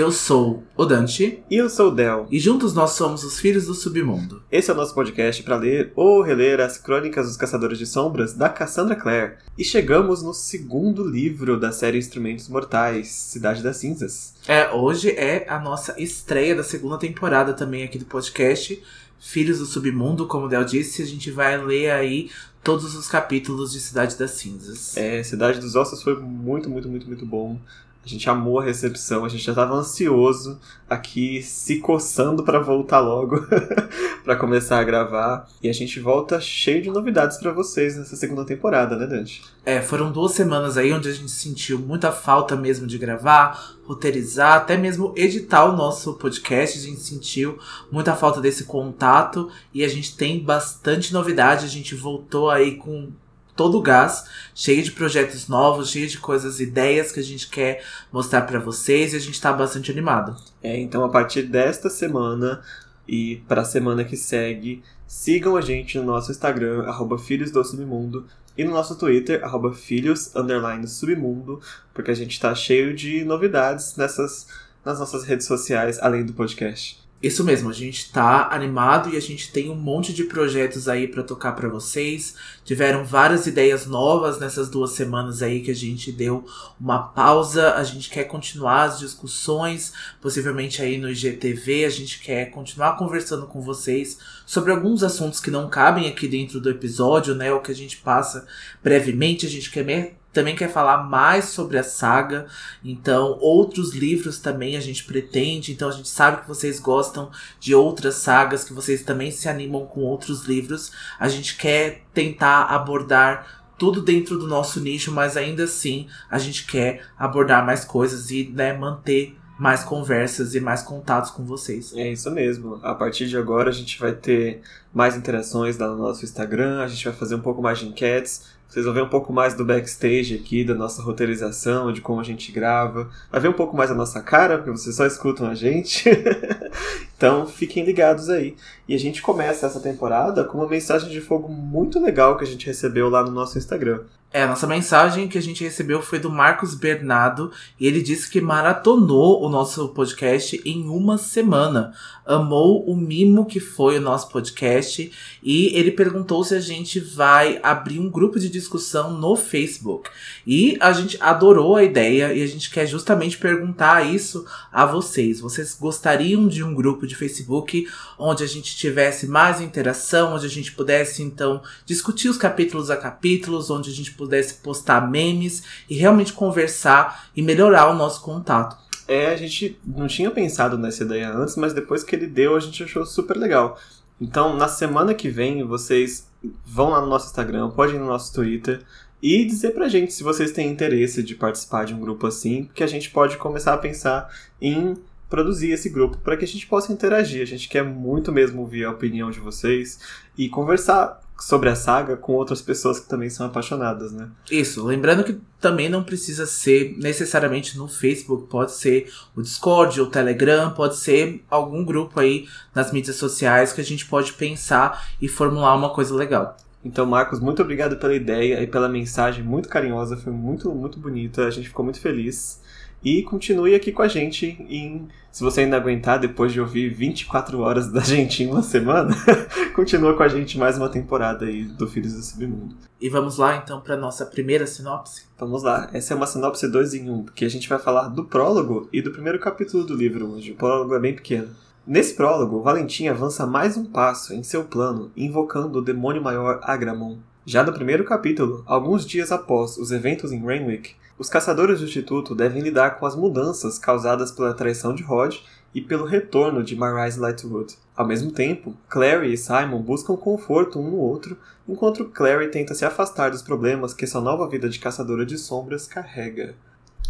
Eu sou o Dante. E eu sou o Del. E juntos nós somos os Filhos do Submundo. Esse é o nosso podcast para ler ou reler as Crônicas dos Caçadores de Sombras da Cassandra Clare. E chegamos no segundo livro da série Instrumentos Mortais, Cidade das Cinzas. É, hoje é a nossa estreia da segunda temporada também aqui do podcast. Filhos do Submundo, como o Del disse, a gente vai ler aí todos os capítulos de Cidade das Cinzas. É, Cidade dos Ossos foi muito, muito, muito, muito bom. A gente amou a recepção, a gente já estava ansioso aqui, se coçando para voltar logo, para começar a gravar. E a gente volta cheio de novidades para vocês nessa segunda temporada, né, Dante? É, foram duas semanas aí onde a gente sentiu muita falta mesmo de gravar, roteirizar, até mesmo editar o nosso podcast. A gente sentiu muita falta desse contato e a gente tem bastante novidade. A gente voltou aí com todo gás, cheio de projetos novos, cheio de coisas, ideias que a gente quer mostrar para vocês e a gente tá bastante animado. É, então a partir desta semana e para a semana que segue, sigam a gente no nosso Instagram, arroba Filhos do Submundo, e no nosso Twitter, arroba Filhos, Submundo, porque a gente tá cheio de novidades nessas, nas nossas redes sociais, além do podcast. Isso mesmo, a gente tá animado e a gente tem um monte de projetos aí para tocar para vocês. Tiveram várias ideias novas nessas duas semanas aí que a gente deu uma pausa. A gente quer continuar as discussões, possivelmente aí no IGTV. A gente quer continuar conversando com vocês sobre alguns assuntos que não cabem aqui dentro do episódio, né? O que a gente passa brevemente. A gente quer também quer falar mais sobre a saga. Então, outros livros também a gente pretende. Então, a gente sabe que vocês gostam de outras sagas, que vocês também se animam com outros livros. A gente quer tentar abordar tudo dentro do nosso nicho, mas ainda assim a gente quer abordar mais coisas e né, manter mais conversas e mais contatos com vocês. É isso mesmo. A partir de agora a gente vai ter mais interações lá no nosso Instagram, a gente vai fazer um pouco mais de enquetes, vocês vão ver um pouco mais do backstage aqui, da nossa roteirização, de como a gente grava. Vai ver um pouco mais a nossa cara, porque vocês só escutam a gente. então fiquem ligados aí. E a gente começa essa temporada com uma mensagem de fogo muito legal que a gente recebeu lá no nosso Instagram. É, a nossa mensagem que a gente recebeu foi do Marcos Bernardo e ele disse que maratonou o nosso podcast em uma semana. Amou o mimo que foi o nosso podcast e ele perguntou se a gente vai abrir um grupo de discussão no Facebook. E a gente adorou a ideia e a gente quer justamente perguntar isso a vocês. Vocês gostariam de um grupo de Facebook onde a gente tivesse mais interação, onde a gente pudesse então discutir os capítulos a capítulos, onde a gente pudesse postar memes e realmente conversar e melhorar o nosso contato. É, a gente não tinha pensado nessa ideia antes, mas depois que ele deu, a gente achou super legal. Então, na semana que vem, vocês vão lá no nosso Instagram, podem ir no nosso Twitter e dizer pra gente se vocês têm interesse de participar de um grupo assim, que a gente pode começar a pensar em produzir esse grupo para que a gente possa interagir. A gente quer muito mesmo ouvir a opinião de vocês e conversar sobre a saga com outras pessoas que também são apaixonadas, né? Isso, lembrando que também não precisa ser necessariamente no Facebook, pode ser o Discord, o Telegram, pode ser algum grupo aí nas mídias sociais que a gente pode pensar e formular uma coisa legal. Então, Marcos, muito obrigado pela ideia e pela mensagem muito carinhosa, foi muito, muito bonita, a gente ficou muito feliz. E continue aqui com a gente em. Se você ainda aguentar depois de ouvir 24 horas da gente em uma semana, continua com a gente mais uma temporada aí do Filhos do Submundo. E vamos lá então para nossa primeira sinopse? Vamos lá. Essa é uma sinopse 2 em 1, um, porque a gente vai falar do prólogo e do primeiro capítulo do livro hoje. O prólogo é bem pequeno. Nesse prólogo, Valentim avança mais um passo em seu plano, invocando o demônio maior Agramon. Já no primeiro capítulo, alguns dias após os eventos em Rainwick, os caçadores do Instituto devem lidar com as mudanças causadas pela traição de Rod e pelo retorno de Marise Lightwood. Ao mesmo tempo, Clary e Simon buscam conforto um no outro, enquanto Clary tenta se afastar dos problemas que sua nova vida de caçadora de sombras carrega.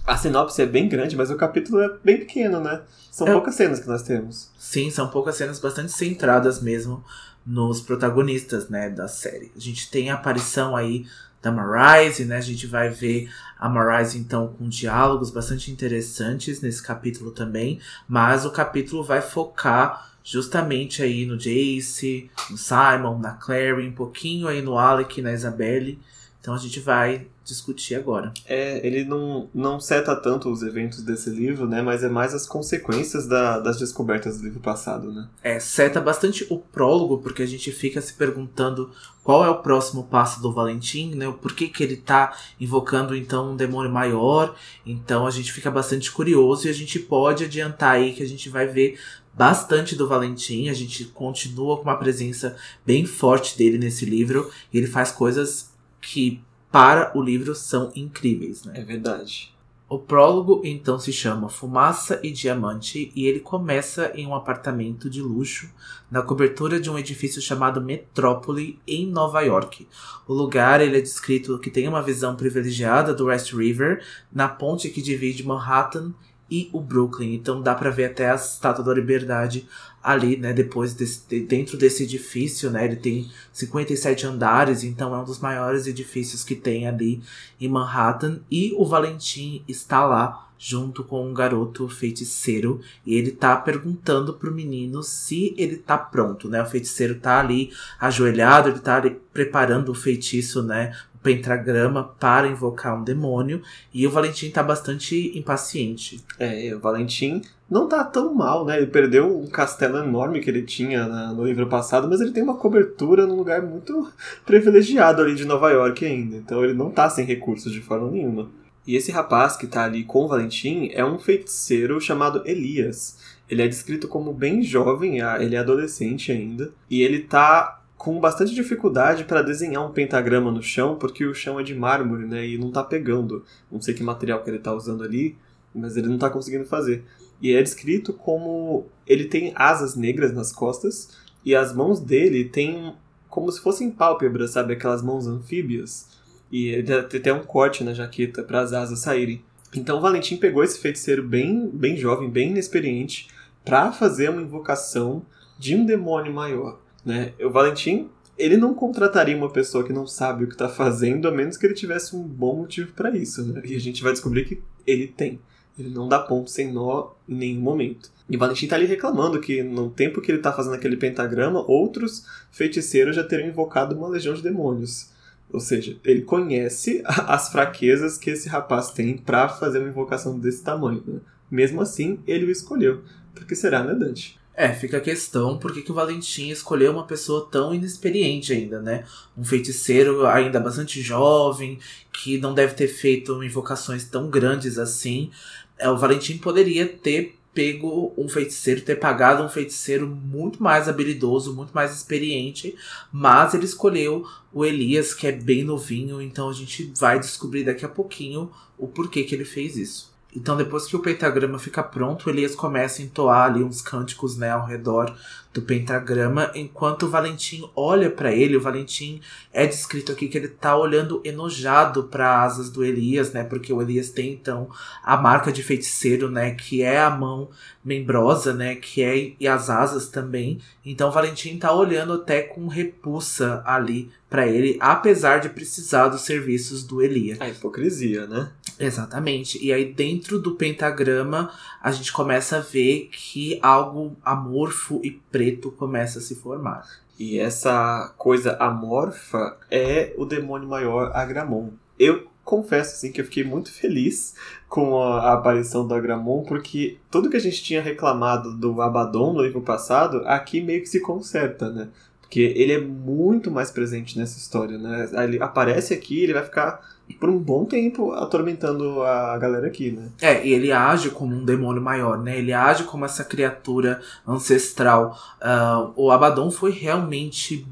A sinopse é bem grande, mas o capítulo é bem pequeno, né? São é... poucas cenas que nós temos. Sim, são poucas cenas bastante centradas mesmo nos protagonistas, né, da série. A gente tem a aparição aí da Marise, né? A gente vai ver a Marise então com diálogos bastante interessantes nesse capítulo também, mas o capítulo vai focar justamente aí no Jace, no Simon, na Clary, um pouquinho aí no Alec, na Isabelle. Então a gente vai discutir agora. É, ele não, não seta tanto os eventos desse livro, né? Mas é mais as consequências da, das descobertas do livro passado, né? É, seta bastante o prólogo, porque a gente fica se perguntando qual é o próximo passo do Valentim, né? Por que, que ele tá invocando então um demônio maior. Então a gente fica bastante curioso e a gente pode adiantar aí que a gente vai ver bastante do Valentim, a gente continua com uma presença bem forte dele nesse livro, e ele faz coisas que para o livro são incríveis, né? É verdade. O prólogo então se chama Fumaça e Diamante e ele começa em um apartamento de luxo na cobertura de um edifício chamado Metrópole em Nova York. O lugar ele é descrito que tem uma visão privilegiada do West River na ponte que divide Manhattan e o Brooklyn. Então dá para ver até a Estátua da Liberdade ali, né, depois desse, dentro desse edifício, né, ele tem 57 andares, então é um dos maiores edifícios que tem ali em Manhattan, e o Valentim está lá junto com um garoto feiticeiro, e ele tá perguntando pro menino se ele tá pronto, né, o feiticeiro tá ali ajoelhado, ele tá ali preparando o feitiço, né, pentagrama para invocar um demônio. E o Valentim tá bastante impaciente. É, o Valentim não tá tão mal, né? Ele perdeu um castelo enorme que ele tinha no livro passado, mas ele tem uma cobertura num lugar muito privilegiado ali de Nova York ainda. Então ele não tá sem recursos de forma nenhuma. E esse rapaz que tá ali com o Valentim é um feiticeiro chamado Elias. Ele é descrito como bem jovem, ele é adolescente ainda, e ele tá com bastante dificuldade para desenhar um pentagrama no chão, porque o chão é de mármore, né? E não tá pegando. Não sei que material que ele tá usando ali, mas ele não tá conseguindo fazer. E é descrito como ele tem asas negras nas costas e as mãos dele têm como se fossem pálpebras, sabe? Aquelas mãos anfíbias. E ele tem até um corte na jaqueta para as asas saírem. Então o Valentim pegou esse feiticeiro bem, bem jovem, bem inexperiente, para fazer uma invocação de um demônio maior. Né? O Valentim, ele não contrataria uma pessoa que não sabe o que está fazendo, a menos que ele tivesse um bom motivo para isso. Né? E a gente vai descobrir que ele tem. Ele não dá ponto sem nó em nenhum momento. E o Valentim tá ali reclamando que no tempo que ele tá fazendo aquele pentagrama, outros feiticeiros já teriam invocado uma legião de demônios. Ou seja, ele conhece as fraquezas que esse rapaz tem para fazer uma invocação desse tamanho. Né? Mesmo assim, ele o escolheu. Porque será, né, Dante? É, fica a questão por que, que o Valentim escolheu uma pessoa tão inexperiente ainda, né? Um feiticeiro ainda bastante jovem, que não deve ter feito invocações tão grandes assim. É, o Valentim poderia ter pego um feiticeiro, ter pagado um feiticeiro muito mais habilidoso, muito mais experiente, mas ele escolheu o Elias, que é bem novinho, então a gente vai descobrir daqui a pouquinho o porquê que ele fez isso. Então, depois que o pentagrama fica pronto, Elias começa a entoar ali uns cânticos né, ao redor do pentagrama, enquanto o Valentim olha para ele. O Valentim é descrito aqui que ele tá olhando enojado para asas do Elias, né? Porque o Elias tem então a marca de feiticeiro, né? Que é a mão membrosa, né? Que é e as asas também. Então o Valentim tá olhando até com repulsa ali para ele, apesar de precisar dos serviços do Elias. A hipocrisia, né? Exatamente. E aí, dentro do pentagrama, a gente começa a ver que algo amorfo e preto começa a se formar. E essa coisa amorfa é o demônio maior Agramon. Eu confesso assim que eu fiquei muito feliz com a, aparição do Agramon, porque tudo que a gente tinha reclamado do Abaddon no livro passado, aqui meio que se conserta, né? Porque ele é muito mais presente nessa história, né? Ele aparece aqui, ele vai ficar por um bom tempo atormentando a galera aqui, né? É, e ele age como um demônio maior, né? Ele age como essa criatura ancestral. Uh, o Abaddon foi realmente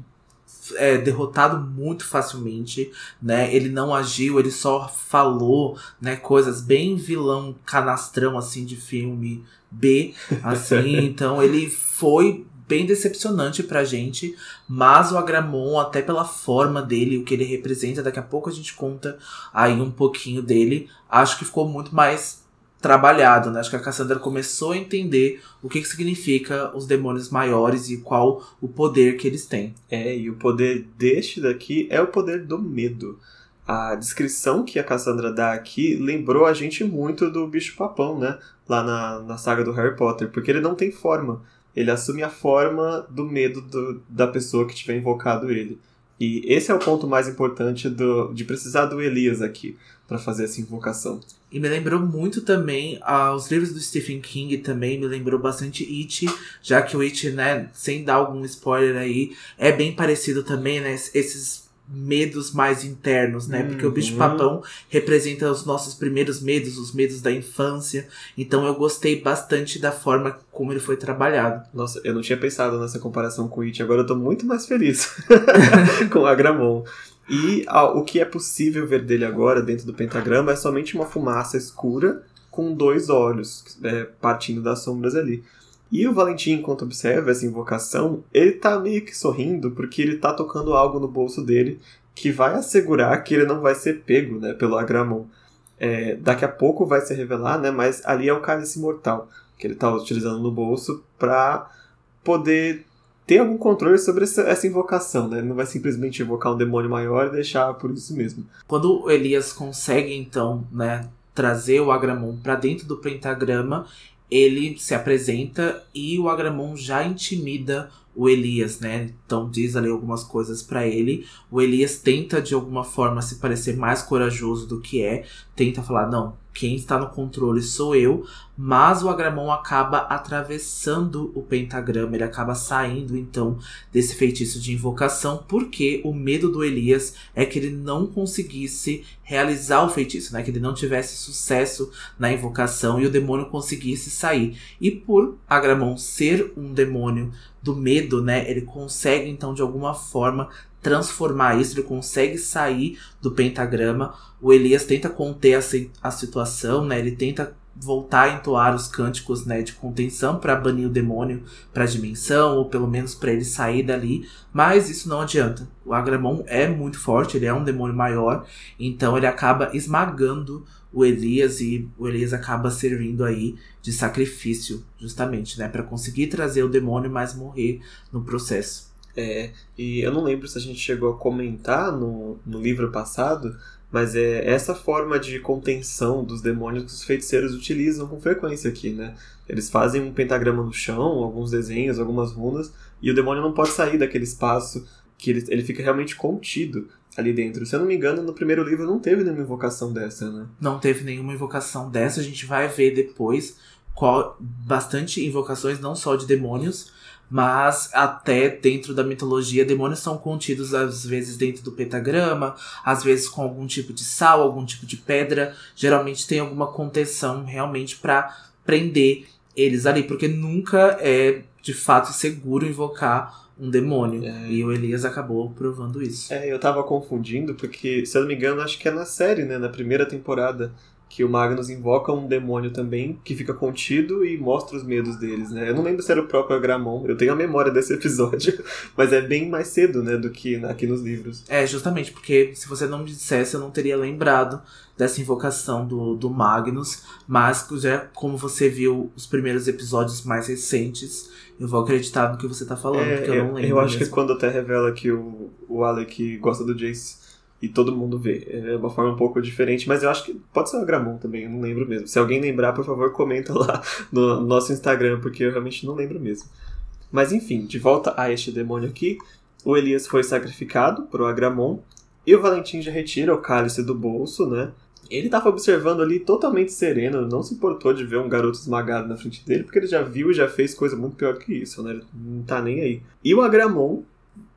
é, derrotado muito facilmente, né? Ele não agiu, ele só falou, né? Coisas bem vilão canastrão assim de filme B, assim. então ele foi bem decepcionante pra gente, mas o Agramon, até pela forma dele, o que ele representa, daqui a pouco a gente conta aí um pouquinho dele, acho que ficou muito mais trabalhado, né? Acho que a Cassandra começou a entender o que, que significa os demônios maiores e qual o poder que eles têm. É, e o poder deste daqui é o poder do medo. A descrição que a Cassandra dá aqui lembrou a gente muito do bicho papão, né? Lá na, na saga do Harry Potter, porque ele não tem forma ele assume a forma do medo do, da pessoa que tiver invocado ele. E esse é o ponto mais importante do, de precisar do Elias aqui para fazer essa invocação. E me lembrou muito também, ah, os livros do Stephen King também me lembrou bastante It, já que o It, né, sem dar algum spoiler aí, é bem parecido também, né, esses medos mais internos, né? Porque o bicho papão representa os nossos primeiros medos, os medos da infância. Então eu gostei bastante da forma como ele foi trabalhado. Nossa, eu não tinha pensado nessa comparação com o It, agora eu tô muito mais feliz com o Agramon. E ah, o que é possível ver dele agora dentro do pentagrama é somente uma fumaça escura com dois olhos é, partindo das sombras ali. E o Valentim, enquanto observa essa invocação, ele tá meio que sorrindo porque ele tá tocando algo no bolso dele que vai assegurar que ele não vai ser pego né, pelo Agramon. É, daqui a pouco vai se revelar, né, mas ali é o cálice mortal que ele tá utilizando no bolso para poder ter algum controle sobre essa, essa, invocação, né? Ele não vai simplesmente invocar um demônio maior e deixar por isso mesmo. Quando Elias consegue, então, né, trazer o Agramon para dentro do pentagrama, ele se apresenta e o Agramon já intimida o Elias, né? Então diz ali algumas coisas para ele. O Elias tenta de alguma forma se parecer mais corajoso do que é, tenta falar: "Não, quem está no controle sou eu", mas o Agramon acaba atravessando o pentagrama, ele acaba saindo então desse feitiço de invocação, porque o medo do Elias é que ele não conseguisse realizar o feitiço, né? Que ele não tivesse sucesso na invocação e o demônio conseguisse sair. E por Agramon ser um demônio do medo, né? Ele consegue então de alguma forma transformar isso, ele consegue sair do pentagrama. O Elias tenta conter a, a situação, né? Ele tenta voltar a entoar os cânticos né, de contenção para banir o demônio para a dimensão, ou pelo menos para ele sair dali, mas isso não adianta. O Agramon é muito forte, ele é um demônio maior, então ele acaba esmagando o Elias e o Elias acaba servindo aí de sacrifício, justamente, né, para conseguir trazer o demônio, mas morrer no processo. É, e eu não lembro se a gente chegou a comentar no, no livro passado, mas é essa forma de contenção dos demônios que os feiticeiros utilizam com frequência aqui, né? Eles fazem um pentagrama no chão, alguns desenhos, algumas runas, e o demônio não pode sair daquele espaço, que ele, ele fica realmente contido ali dentro. Se eu não me engano, no primeiro livro não teve nenhuma invocação dessa, né? Não teve nenhuma invocação dessa, a gente vai ver depois qual, bastante invocações, não só de demônios, mas até dentro da mitologia, demônios são contidos às vezes dentro do pentagrama, às vezes com algum tipo de sal, algum tipo de pedra. Geralmente tem alguma contenção realmente para prender eles ali, porque nunca é de fato seguro invocar um demônio. É. E o Elias acabou provando isso. É, eu tava confundindo, porque, se eu não me engano, acho que é na série, né? Na primeira temporada que o Magnus invoca um demônio também, que fica contido e mostra os medos deles, né? Eu não lembro se era o próprio Agramon, eu tenho a memória desse episódio, mas é bem mais cedo, né, do que aqui nos livros. É, justamente, porque se você não me dissesse, eu não teria lembrado dessa invocação do, do Magnus, mas já como você viu os primeiros episódios mais recentes, eu vou acreditar no que você tá falando, é, porque eu não lembro. Eu acho mesmo. que quando até revela que o, o Alec gosta do Jace e todo mundo vê. É uma forma um pouco diferente, mas eu acho que pode ser o Agramon também, eu não lembro mesmo. Se alguém lembrar, por favor, comenta lá no nosso Instagram, porque eu realmente não lembro mesmo. Mas enfim, de volta a este demônio aqui, o Elias foi sacrificado pro Agramon e o Valentim já retira o cálice do bolso, né? Ele estava observando ali totalmente sereno, não se importou de ver um garoto esmagado na frente dele, porque ele já viu e já fez coisa muito pior que isso, né? Ele não tá nem aí. E o Agramon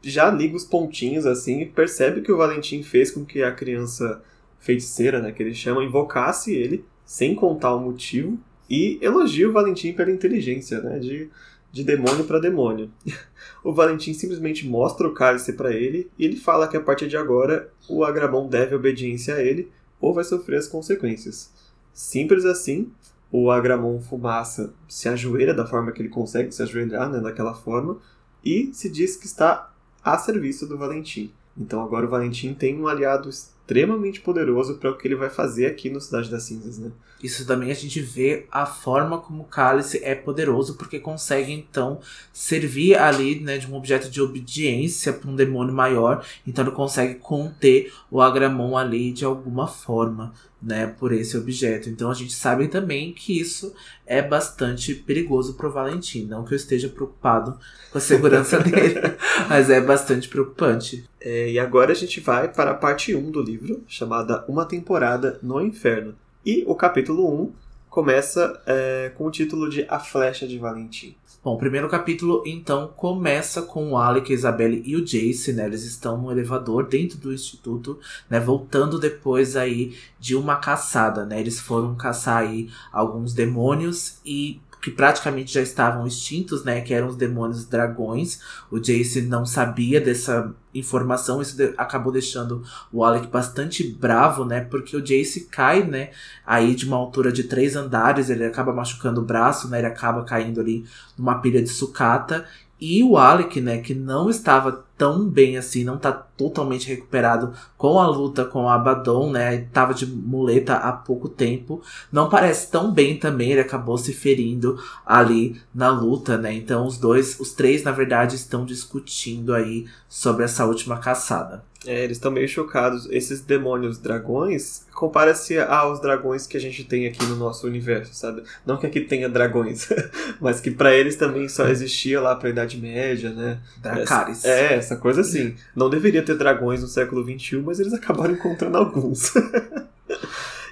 já liga os pontinhos assim e percebe que o Valentim fez com que a criança feiticeira, né, que ele chama, invocasse ele sem contar o motivo e elogia o Valentim pela inteligência, né, de, de demônio para demônio. o Valentim simplesmente mostra o cálice para ele e ele fala que a partir de agora o Agramon deve obediência a ele ou vai sofrer as consequências. Simples assim, o Agramon Fumaça se ajoelha da forma que ele consegue se ajoelhar, né, daquela forma, e se diz que está a serviço do Valentim. Então agora o Valentim tem um aliado extremamente poderoso para o que ele vai fazer aqui no Cidade das Cinzas, né? Isso também a gente vê a forma como o Cálice é poderoso, porque consegue então servir ali, né, de um objeto de obediência para um demônio maior. Então ele consegue conter o Agramon ali de alguma forma. né, por esse objeto. Então a gente sabe também que isso é bastante perigoso pro Valentim. Não que eu esteja preocupado com a segurança dele, mas é bastante preocupante. É, e agora a gente vai para a parte 1 do livro, chamada Uma Temporada no Inferno. E o capítulo 1 começa é, com o título de A Flecha de Valentim. Bom, o primeiro capítulo então começa com o Alec, a Isabelle e o Jace, né? Eles estão no elevador dentro do instituto, né? Voltando depois aí de uma caçada, né? Eles foram caçar aí alguns demônios e que praticamente já estavam extintos, né? Que eram os demônios dragões. O Jace não sabia dessa informação, isso de acabou deixando o Alec bastante bravo, né? Porque o Jace cai, né? Aí de uma altura de três andares, ele acaba machucando o braço, né? Ele acaba caindo ali numa pilha de sucata. E o Alec, né, que não estava tão bem assim, não tá totalmente recuperado com a luta com a Abaddon, né? Tava de muleta há pouco tempo. Não parece tão bem também, ele acabou se ferindo ali na luta, né? Então os dois, os três, na verdade, estão discutindo aí sobre essa última caçada. É, eles estão meio chocados. Esses demônios dragões compara-se aos dragões que a gente tem aqui no nosso universo, sabe? Não que aqui tenha dragões, mas que para eles também só existia lá pra Idade Média, né? Dracarys. É, essa coisa assim. Não deveria ter dragões no século XXI, mas eles acabaram encontrando alguns.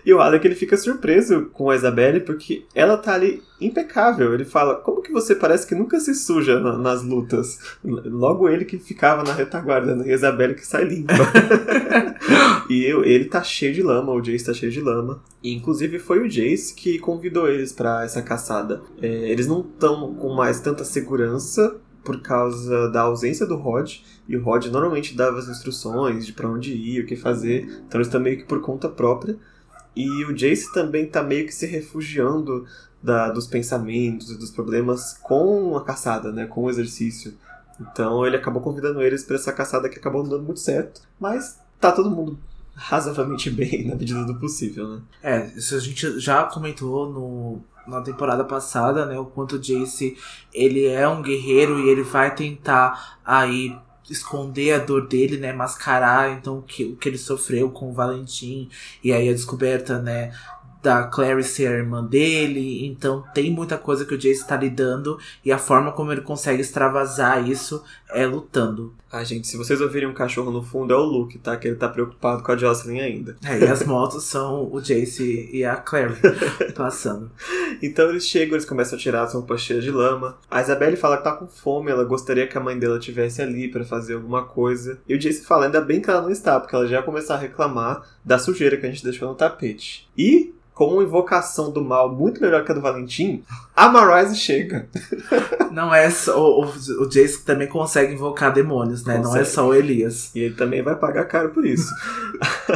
E o Alec ele fica surpreso com a Isabelle porque ela tá ali impecável. Ele fala: Como que você parece que nunca se suja na, nas lutas? Logo ele que ficava na retaguarda, né? E a Isabelle que sai limpa. e eu, ele tá cheio de lama, o Jace tá cheio de lama. E inclusive foi o Jace que convidou eles para essa caçada. É, eles não estão com mais tanta segurança por causa da ausência do Rod, e o Rod normalmente dava as instruções de para onde ir, o que fazer, então eles estão meio que por conta própria. E o Jace também tá meio que se refugiando da, dos pensamentos e dos problemas com a caçada, né? Com o exercício. Então ele acabou convidando eles para essa caçada que acabou não dando muito certo. Mas tá todo mundo razoavelmente bem na medida do possível, né? É, isso a gente já comentou no, na temporada passada, né? O quanto o Jace ele é um guerreiro e ele vai tentar aí esconder a dor dele, né, mascarar então o que, o que ele sofreu com o Valentim e aí a descoberta, né, da Clary ser a irmã dele, então tem muita coisa que o Jace está lidando e a forma como ele consegue extravasar isso é lutando. Ah, gente, se vocês ouvirem um cachorro no fundo é o Luke, tá? Que ele tá preocupado com a Jocelyn ainda. É, e as motos são o Jace e a Clary passando. Então eles chegam, eles começam a tirar as roupas cheias de lama. A Isabelle fala que tá com fome, ela gostaria que a mãe dela tivesse ali para fazer alguma coisa. E o Jace fala, ainda bem que ela não está, porque ela já ia começar a reclamar da sujeira que a gente deixou no tapete. E com uma invocação do mal muito melhor que a do Valentim, a Marise chega. Não é só. O, o Jace também consegue invocar demônios, né? Consegue. Não é só o Elias. E ele também vai pagar caro por isso.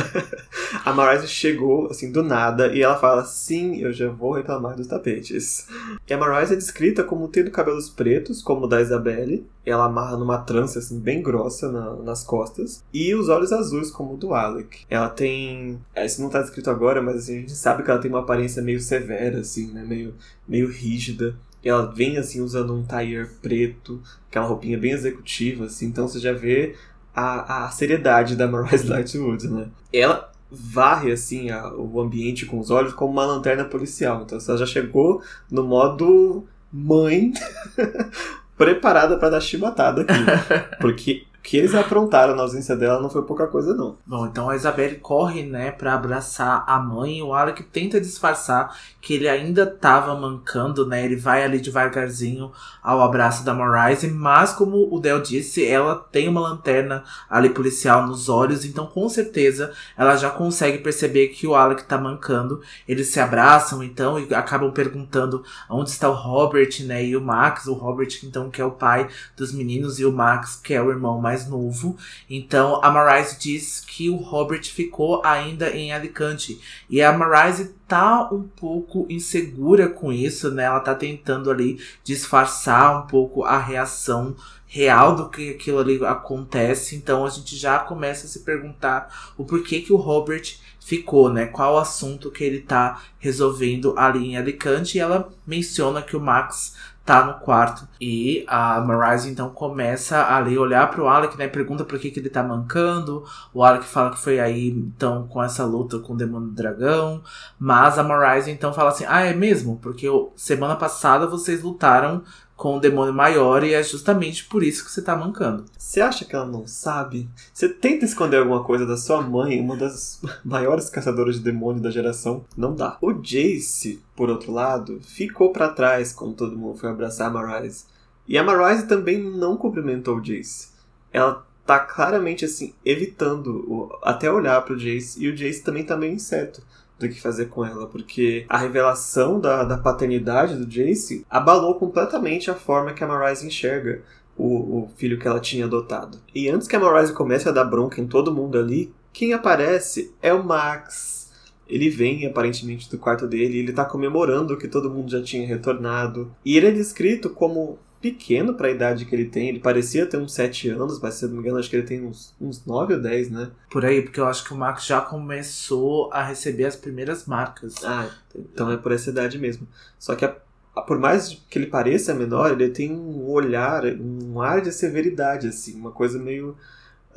a Marise chegou, assim, do nada, e ela fala: Sim, eu já vou reclamar dos tapetes. E a Marise é descrita como tendo cabelos pretos, como o da Isabelle. Ela amarra numa trança, assim, bem grossa na, nas costas. E os olhos azuis, como o do Alec. Ela tem. Isso não tá descrito agora, mas assim, a gente sabe que ela tem uma aparência meio severa, assim, né? Meio, meio rígida. Ela vem, assim, usando um tire preto, aquela roupinha bem executiva, assim. Então você já vê a, a seriedade da Marise Lightwood, né? Ela varre assim a, o ambiente com os olhos como uma lanterna policial. Então ela já chegou no modo mãe preparada para dar chibatada aqui. Porque que eles aprontaram na ausência dela não foi pouca coisa, não. Bom, então a Isabelle corre, né, pra abraçar a mãe e o Alec tenta disfarçar que ele ainda tava mancando, né? Ele vai ali devagarzinho ao abraço da Marise, mas como o Del disse, ela tem uma lanterna ali policial nos olhos, então com certeza ela já consegue perceber que o Alec tá mancando. Eles se abraçam então e acabam perguntando onde está o Robert, né, e o Max, o Robert então que é o pai dos meninos e o Max que é o irmão mais mais novo. Então a Marise diz que o Robert ficou ainda em Alicante. E a Marise tá um pouco insegura com isso, né? Ela tá tentando ali disfarçar um pouco a reação real do que aquilo ali acontece. Então a gente já começa a se perguntar o porquê que o Robert ficou, né? Qual o assunto que ele tá resolvendo ali em Alicante. E ela menciona que o Max tá no quarto. E a Marise então começa ali olhar pro Alec, né? Pergunta por que, que ele tá mancando. O Alec fala que foi aí então com essa luta com o demônio do dragão. Mas a Marise então fala assim: Ah, é mesmo? Porque semana passada vocês lutaram com o demônio maior e é justamente por isso que você tá mancando. Você acha que ela não sabe? Você tenta esconder alguma coisa da sua mãe, uma das maiores caçadoras de demônio da geração? Não dá. O Jace, por outro lado, ficou para trás quando todo mundo foi abraçar a Marise. E a Marise também não cumprimentou o Jace. Ela tá claramente assim, evitando até olhar pro Jace, e o Jace também tá meio incerto do que fazer com ela, porque a revelação da, da paternidade do Jace abalou completamente a forma que a Marise enxerga o, o filho que ela tinha adotado. E antes que a Marise comece a dar bronca em todo mundo ali, quem aparece é o Max. Ele vem aparentemente do quarto dele ele tá comemorando que todo mundo já tinha retornado. E ele é descrito como pequeno para a idade que ele tem. Ele parecia ter uns 7 anos, mas se eu não me engano, acho que ele tem uns, uns 9 ou 10, né? Por aí, porque eu acho que o Max já começou a receber as primeiras marcas. Ah, então é por essa idade mesmo. Só que a, a, por mais que ele pareça menor, ele tem um olhar, um ar de severidade, assim, uma coisa meio.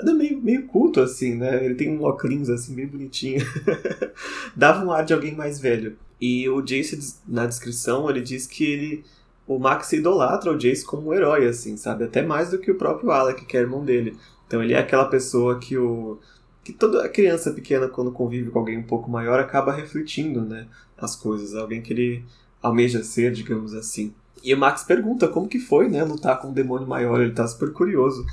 Meio, meio culto, assim, né? Ele tem um óculos, assim, bem bonitinho. Dava um ar de alguém mais velho. E o Jace, na descrição, ele diz que ele o Max idolatra o Jace como um herói, assim, sabe? Até mais do que o próprio Alec, que é irmão dele. Então ele é aquela pessoa que o. que toda criança pequena, quando convive com alguém um pouco maior, acaba refletindo, né? As coisas. Alguém que ele almeja ser, digamos assim. E o Max pergunta como que foi, né? Lutar com um demônio maior. Ele tá super curioso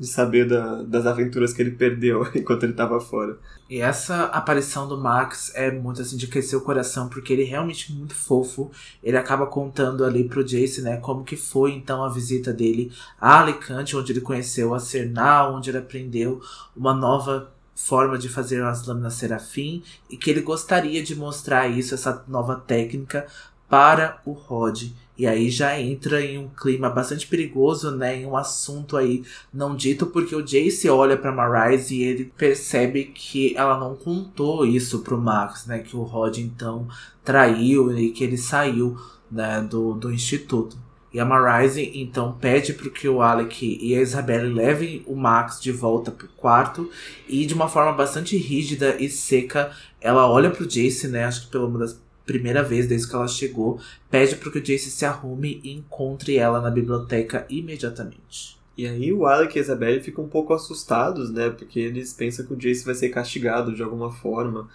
de saber da, das aventuras que ele perdeu enquanto ele estava fora. E essa aparição do Max é muito assim de aquecer o coração, porque ele é realmente muito fofo. Ele acaba contando ali pro Jace, né, como que foi então a visita dele a Alicante, onde ele conheceu a Cernal, onde ele aprendeu uma nova forma de fazer as lâminas serafim e que ele gostaria de mostrar isso, essa nova técnica para o Rod. E aí já entra em um clima bastante perigoso, né? Em um assunto aí não dito, porque o Jace olha pra Marise e ele percebe que ela não contou isso pro Max, né? Que o Rod então traiu e que ele saiu né, do, do instituto. E a Marise então pede para que o Alec e a Isabelle levem o Max de volta pro quarto e de uma forma bastante rígida e seca, ela olha pro Jace, né? Acho que pela uma das primeira vez desde que ela chegou, pede para que o Jace se arrume e encontre ela na biblioteca imediatamente. E aí o Alec e a Isabelle ficam um pouco assustados, né? Porque eles pensam que o Jace vai ser castigado de alguma forma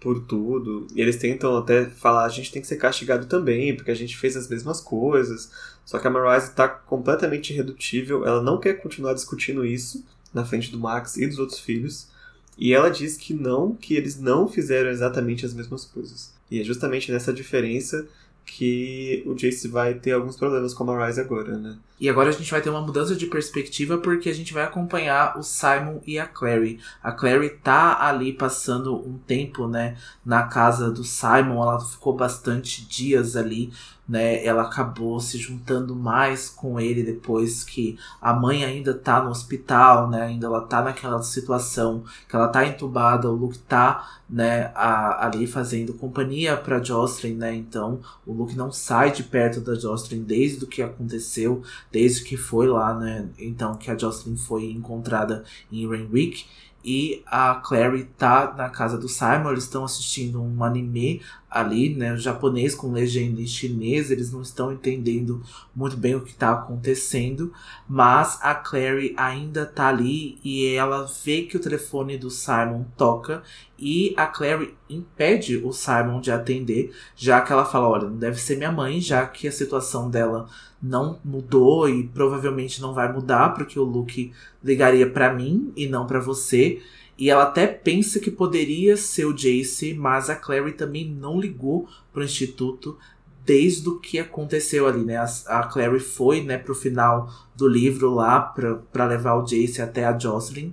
por tudo. E eles tentam até falar, a gente tem que ser castigado também, porque a gente fez as mesmas coisas. Só que a Marise está completamente irredutível, ela não quer continuar discutindo isso na frente do Max e dos outros filhos. E ela diz que não, que eles não fizeram exatamente as mesmas coisas. E é justamente nessa diferença que o Jace vai ter alguns problemas com a Rise agora, né? E agora a gente vai ter uma mudança de perspectiva porque a gente vai acompanhar o Simon e a Clary. A Clary tá ali passando um tempo, né, na casa do Simon, ela ficou bastante dias ali né? Ela acabou se juntando mais com ele depois que a mãe ainda tá no hospital, né? Ainda ela tá naquela situação que ela tá entubada, o Luke tá, né, a, ali fazendo companhia para Jocelyn, né? Então, o Luke não sai de perto da Jocelyn desde o que aconteceu, desde que foi lá, né? Então, que a Jocelyn foi encontrada em Rainwick. E a Clary tá na casa do Simon, eles estão assistindo um anime ali, né, o japonês com legenda em chinês, eles não estão entendendo muito bem o que está acontecendo, mas a Clary ainda tá ali e ela vê que o telefone do Simon toca e a Clary impede o Simon de atender, já que ela fala, olha, não deve ser minha mãe, já que a situação dela não mudou e provavelmente não vai mudar, porque o Luke ligaria para mim e não para você. E ela até pensa que poderia ser o Jace, mas a Clary também não ligou pro instituto desde o que aconteceu ali, né? A, a Clary foi, né, pro final do livro lá para levar o Jace até a Jocelyn.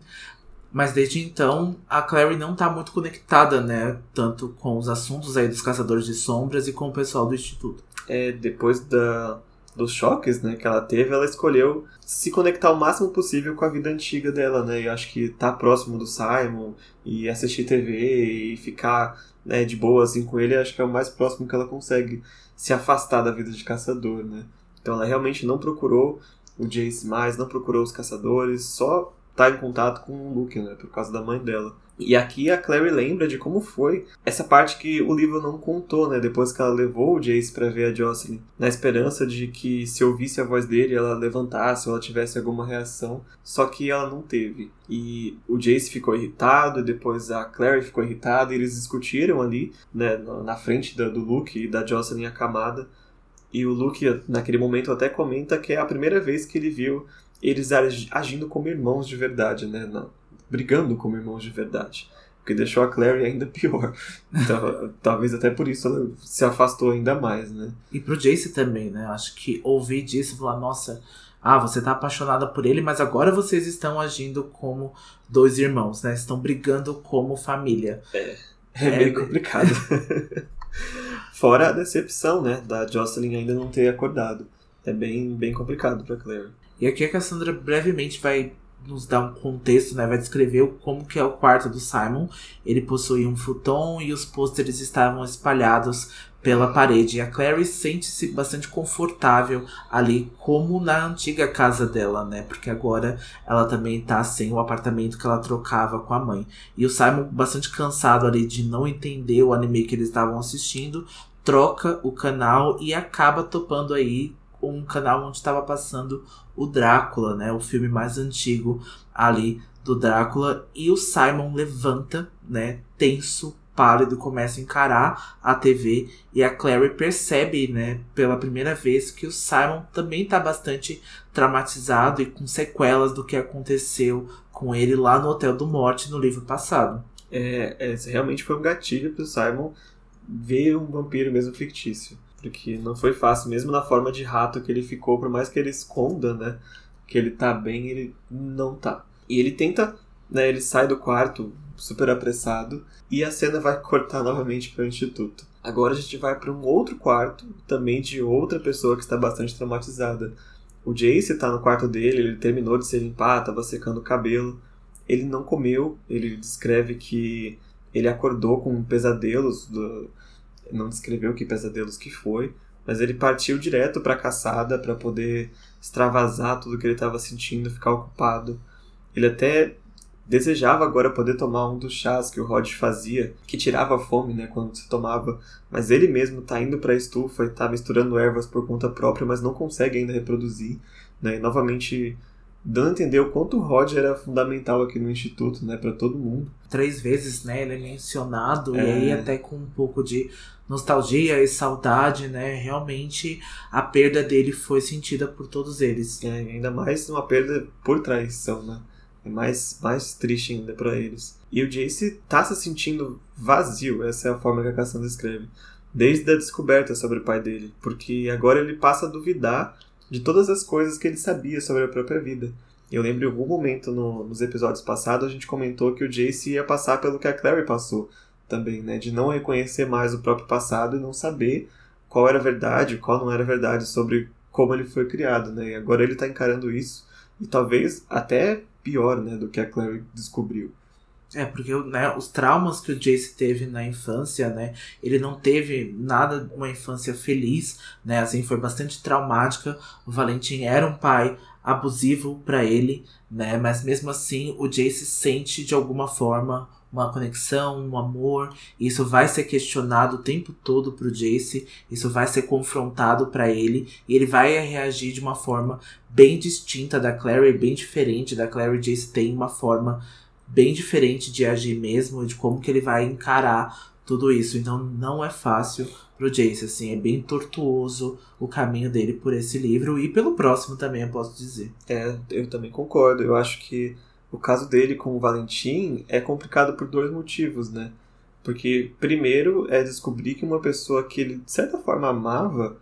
Mas desde então, a Clary não tá muito conectada, né? Tanto com os assuntos aí dos Caçadores de Sombras e com o pessoal do Instituto. É, depois da, dos choques né, que ela teve, ela escolheu se conectar o máximo possível com a vida antiga dela, né? E acho que tá próximo do Simon e assistir TV e ficar né, de boa assim com ele, acho que é o mais próximo que ela consegue se afastar da vida de caçador, né? Então ela realmente não procurou o Jace mais, não procurou os caçadores, só tá em contato com o Luke, né, por causa da mãe dela. E aqui a Clary lembra de como foi essa parte que o livro não contou, né? Depois que ela levou o Jace para ver a Jocelyn, na esperança de que se ouvisse a voz dele, ela levantasse ou ela tivesse alguma reação. Só que ela não teve. E o Jace ficou irritado, depois a Clary ficou irritada, e eles discutiram ali, né, na frente do Luke e da Jocelyn acamada. E o Luke, naquele momento, até comenta que é a primeira vez que ele viu eles agindo como irmãos de verdade, né? brigando como irmãos de verdade. O que deixou a Clary ainda pior. Então, talvez até por isso ela se afastou ainda mais, né? E pro Jace também, né? Acho que ouvir disso e falar, nossa, ah, você tá apaixonada por ele, mas agora vocês estão agindo como dois irmãos, né? Estão brigando como família. É, é, é meio complicado. Fora a decepção, né? Da Jocelyn ainda não ter acordado. É bem, bem complicado pra Claire. E aqui a Cassandra brevemente vai nos dar um contexto, né? Vai descrever como que é o quarto do Simon. Ele possui um futon e os pôsteres estavam espalhados pela parede. E a Clary sente-se bastante confortável ali, como na antiga casa dela, né? Porque agora ela também tá sem o apartamento que ela trocava com a mãe. E o Simon, bastante cansado ali de não entender o anime que eles estavam assistindo, troca o canal e acaba topando aí um canal onde estava passando o Drácula, né, o filme mais antigo ali do Drácula, e o Simon levanta, né, tenso, pálido, começa a encarar a TV e a Clary percebe, né, pela primeira vez que o Simon também está bastante traumatizado e com sequelas do que aconteceu com ele lá no Hotel do Morte no livro passado. É, é realmente foi um gatilho para o Simon ver um vampiro mesmo fictício porque não foi fácil, mesmo na forma de rato que ele ficou, por mais que ele esconda, né, que ele tá bem, ele não tá. E ele tenta, né, ele sai do quarto super apressado e a cena vai cortar novamente para o instituto. Agora a gente vai para um outro quarto, também de outra pessoa que está bastante traumatizada. O Jace está no quarto dele, ele terminou de se limpar, estava secando o cabelo. Ele não comeu, ele descreve que ele acordou com pesadelos do, não descreveu que pesadelos que foi, mas ele partiu direto para a caçada para poder extravasar tudo que ele estava sentindo, ficar ocupado. Ele até desejava agora poder tomar um dos chás que o Rod fazia, que tirava a fome, né, quando se tomava, mas ele mesmo tá indo para a estufa e tá misturando ervas por conta própria, mas não consegue ainda reproduzir, né? E novamente dando a entender o quanto o Rod era fundamental aqui no instituto, né, para todo mundo. Três vezes, né, ele é mencionado é. e aí até com um pouco de nostalgia e saudade, né? Realmente a perda dele foi sentida por todos eles. É, ainda mais uma perda por traição, né? É mais, mais triste ainda para eles. E o Jace tá se sentindo vazio, essa é a forma que a Cassandra escreve, desde a descoberta sobre o pai dele, porque agora ele passa a duvidar de todas as coisas que ele sabia sobre a própria vida. Eu lembro em algum momento no, nos episódios passados a gente comentou que o Jace ia passar pelo que a Clary passou também, né? De não reconhecer mais o próprio passado e não saber qual era a verdade, qual não era a verdade sobre como ele foi criado, né? E agora ele está encarando isso e talvez até pior, né, do que a Clary descobriu. É, porque né, os traumas que o Jace teve na infância, né? Ele não teve nada, uma infância feliz, né? Assim, foi bastante traumática. O Valentim era um pai abusivo para ele, né? Mas mesmo assim, o Jace sente de alguma forma uma conexão, um amor. Isso vai ser questionado o tempo todo pro Jace, isso vai ser confrontado para ele e ele vai reagir de uma forma bem distinta da Clary, bem diferente da Clary. Jace tem uma forma bem diferente de agir mesmo, de como que ele vai encarar tudo isso. Então não é fácil pro Jace, assim, é bem tortuoso o caminho dele por esse livro e pelo próximo também, eu posso dizer. É, eu também concordo. Eu acho que o caso dele com o Valentim é complicado por dois motivos, né? Porque, primeiro, é descobrir que uma pessoa que ele, de certa forma, amava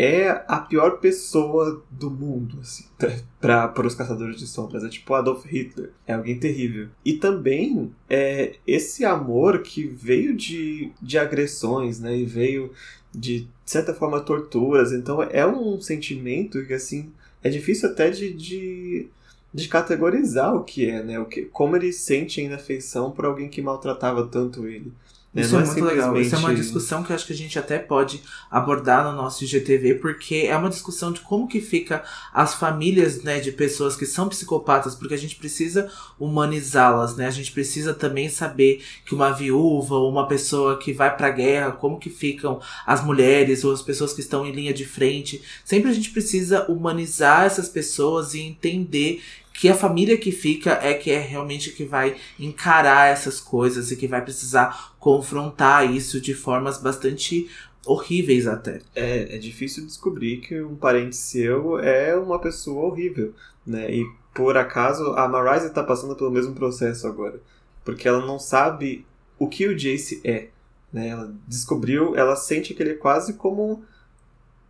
é a pior pessoa do mundo, assim, para os caçadores de sombras. É tipo Adolf Hitler. É alguém terrível. E também é esse amor que veio de, de agressões, né? E veio de, de certa forma, torturas. Então é um sentimento que, assim, é difícil até de, de de categorizar o que é, né? O que, como ele sente ainda afeição por alguém que maltratava tanto ele. Né? Isso Não é muito legal. Isso é uma discussão que eu acho que a gente até pode abordar no nosso IGTV, porque é uma discussão de como que fica as famílias, né, de pessoas que são psicopatas, porque a gente precisa humanizá-las, né? A gente precisa também saber que uma viúva ou uma pessoa que vai pra guerra, como que ficam as mulheres ou as pessoas que estão em linha de frente. Sempre a gente precisa humanizar essas pessoas e entender que a família que fica é que é realmente que vai encarar essas coisas e que vai precisar confrontar isso de formas bastante horríveis até. É, é difícil descobrir que um parente seu é uma pessoa horrível, né? E por acaso a Marise tá passando pelo mesmo processo agora. Porque ela não sabe o que o Jace é. Né? Ela descobriu, ela sente que ele é quase como,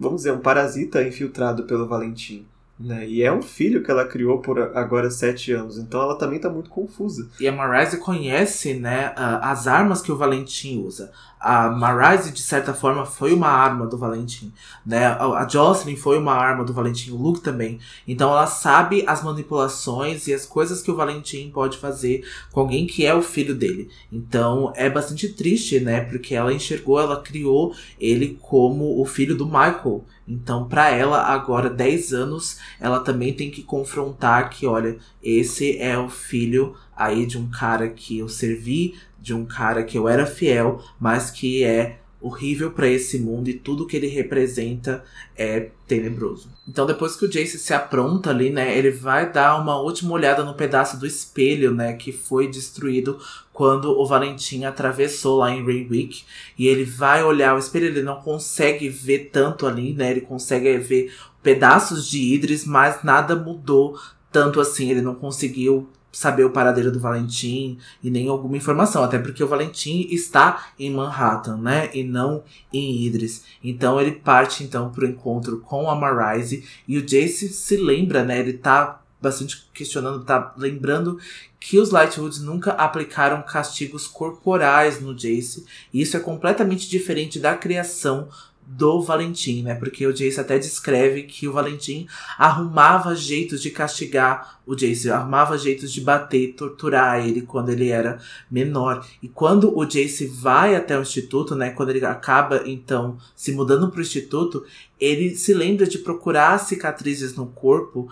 vamos dizer, um parasita infiltrado pelo Valentim. Né? E é um filho que ela criou por agora sete anos, então ela também tá muito confusa. E a Marise conhece, né, as armas que o Valentim usa. A Marise, de certa forma, foi uma arma do Valentim, né? A Jocelyn foi uma arma do Valentim, o Luke também. Então ela sabe as manipulações e as coisas que o Valentim pode fazer com alguém que é o filho dele. Então é bastante triste, né? Porque ela enxergou, ela criou ele como o filho do Michael. Então, pra ela, agora, 10 anos, ela também tem que confrontar que, olha, esse é o filho aí de um cara que eu servi, de um cara que eu era fiel, mas que é horrível pra esse mundo e tudo que ele representa é tenebroso. Então depois que o Jace se apronta ali, né, ele vai dar uma última olhada no pedaço do espelho, né, que foi destruído quando o Valentim atravessou lá em Raywick e ele vai olhar o espelho, ele não consegue ver tanto ali, né, ele consegue ver pedaços de Idris, mas nada mudou tanto assim, ele não conseguiu saber o paradeiro do Valentim e nem alguma informação, até porque o Valentim está em Manhattan, né, e não em Idris. Então ele parte então pro encontro com a Marise e o Jace se lembra, né, ele tá bastante questionando, tá lembrando que os Lightwoods nunca aplicaram castigos corporais no Jace. E isso é completamente diferente da criação do Valentim, né? Porque o Jace até descreve que o Valentim arrumava jeitos de castigar o Jace, arrumava jeitos de bater, torturar ele quando ele era menor. E quando o Jace vai até o instituto, né? Quando ele acaba então se mudando para o instituto, ele se lembra de procurar cicatrizes no corpo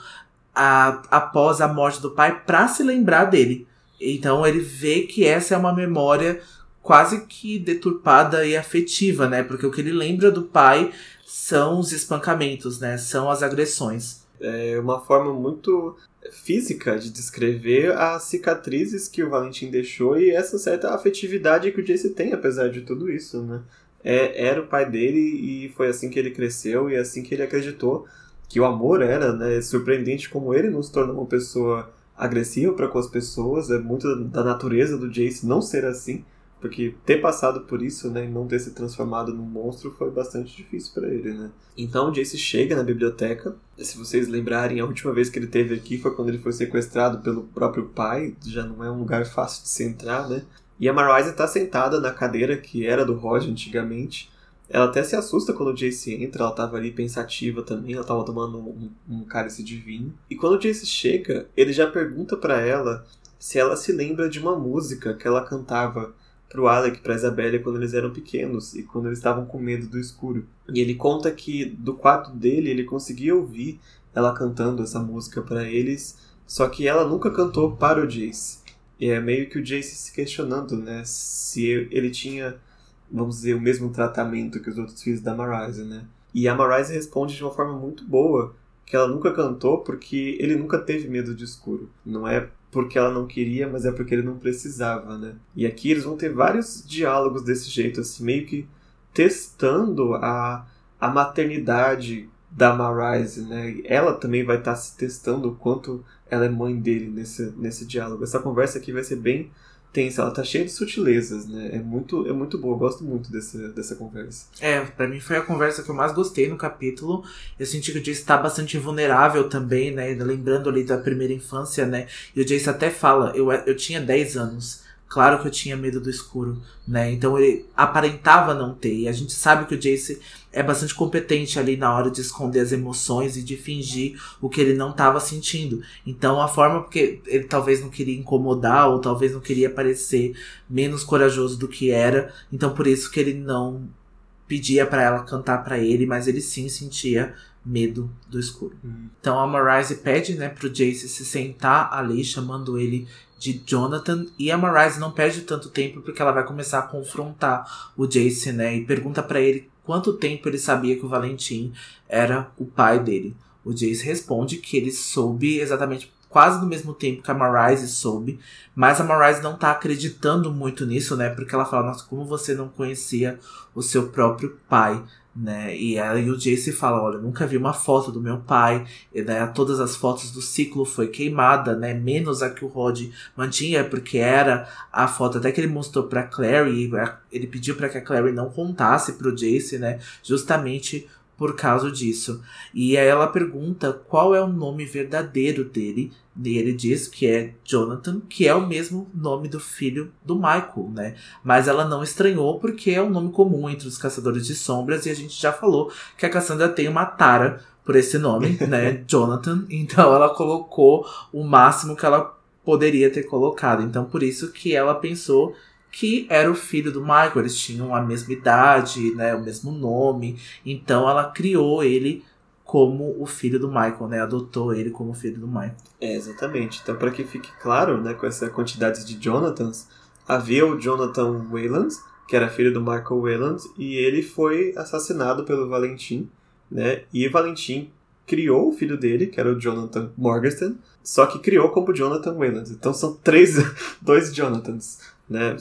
a- após a morte do pai para se lembrar dele. Então ele vê que essa é uma memória quase que deturpada e afetiva, né? Porque o que ele lembra do pai são os espancamentos, né? São as agressões. É uma forma muito física de descrever as cicatrizes que o Valentim deixou e essa certa afetividade que o Jace tem, apesar de tudo isso, né? É, era o pai dele e foi assim que ele cresceu e é assim que ele acreditou que o amor era, né? É surpreendente como ele não se tornou uma pessoa agressiva para com as pessoas, é muito da natureza do Jace não ser assim, porque ter passado por isso, né, e não ter se transformado num monstro foi bastante difícil para ele, né? Então o Jace chega na biblioteca. Se vocês lembrarem, a última vez que ele teve aqui foi quando ele foi sequestrado pelo próprio pai. Já não é um lugar fácil de se entrar, né? E a Marise está sentada na cadeira que era do Roger antigamente. Ela até se assusta quando o Jace entra, ela tava ali pensativa também, ela tava tomando um, um cálice de vinho. E quando o Jace chega, ele já pergunta para ela se ela se lembra de uma música que ela cantava pro Alec, pra Isabelle quando eles eram pequenos e quando eles estavam com medo do escuro. E ele conta que do quarto dele ele conseguia ouvir ela cantando essa música para eles, só que ela nunca cantou para o Jace. E é meio que o Jace se questionando, né, se ele tinha, vamos dizer, o mesmo tratamento que os outros filhos da Marise, né? E a Marise responde de uma forma muito boa, que ela nunca cantou porque ele nunca teve medo de escuro. Não é porque ela não queria, mas é porque ele não precisava, né? E aqui eles vão ter vários diálogos desse jeito, assim, meio que testando a, a maternidade da Marise, né? Ela também vai estar se testando o quanto ela é mãe dele nesse, nesse diálogo. Essa conversa aqui vai ser bem tensa, ela tá cheia de sutilezas, né? É muito, é muito boa, eu gosto muito dessa, dessa conversa. É, pra mim foi a conversa que eu mais gostei no capítulo. Eu senti que o Jace tá bastante vulnerável também, né? Lembrando ali da primeira infância, né? E o Jace até fala, eu, eu tinha 10 anos Claro que eu tinha medo do escuro, né? Então ele aparentava não ter. E a gente sabe que o Jace é bastante competente ali na hora de esconder as emoções e de fingir o que ele não estava sentindo. Então a forma porque ele talvez não queria incomodar ou talvez não queria parecer menos corajoso do que era. Então por isso que ele não pedia para ela cantar para ele, mas ele sim sentia medo do escuro. Hum. Então a Marise pede, né, pro Jace se sentar ali, chamando ele de Jonathan, e a Marise não perde tanto tempo porque ela vai começar a confrontar o Jace, né, e pergunta para ele quanto tempo ele sabia que o Valentim era o pai dele. O Jace responde que ele soube exatamente quase no mesmo tempo que a Marise soube, mas a Marise não tá acreditando muito nisso, né? Porque ela fala, nossa, como você não conhecia o seu próprio pai, né? E aí o Jace fala, olha, nunca vi uma foto do meu pai, e todas as fotos do ciclo foi queimada, né? Menos a que o Rod mantinha, porque era a foto até que ele mostrou para Clary, ele pediu para que a Clary não contasse pro Jace, né? Justamente por causa disso. E aí ela pergunta qual é o nome verdadeiro dele. E ele diz que é Jonathan, que é o mesmo nome do filho do Michael, né? Mas ela não estranhou porque é um nome comum entre os caçadores de sombras e a gente já falou que a Cassandra tem uma tara por esse nome, né? Jonathan. Então ela colocou o máximo que ela poderia ter colocado. Então por isso que ela pensou que era o filho do Michael. Eles tinham a mesma idade, né, o mesmo nome. Então ela criou ele como o filho do Michael, né? Adotou ele como filho do Michael. É, exatamente. Então, para que fique claro, né, com essa quantidade de Jonathans, havia o Jonathan Wayland, que era filho do Michael Wayland, e ele foi assassinado pelo Valentim, né? E Valentim criou o filho dele, que era o Jonathan Morgenstern, só que criou como Jonathan Wayland. Então são três, dois Jonathans né?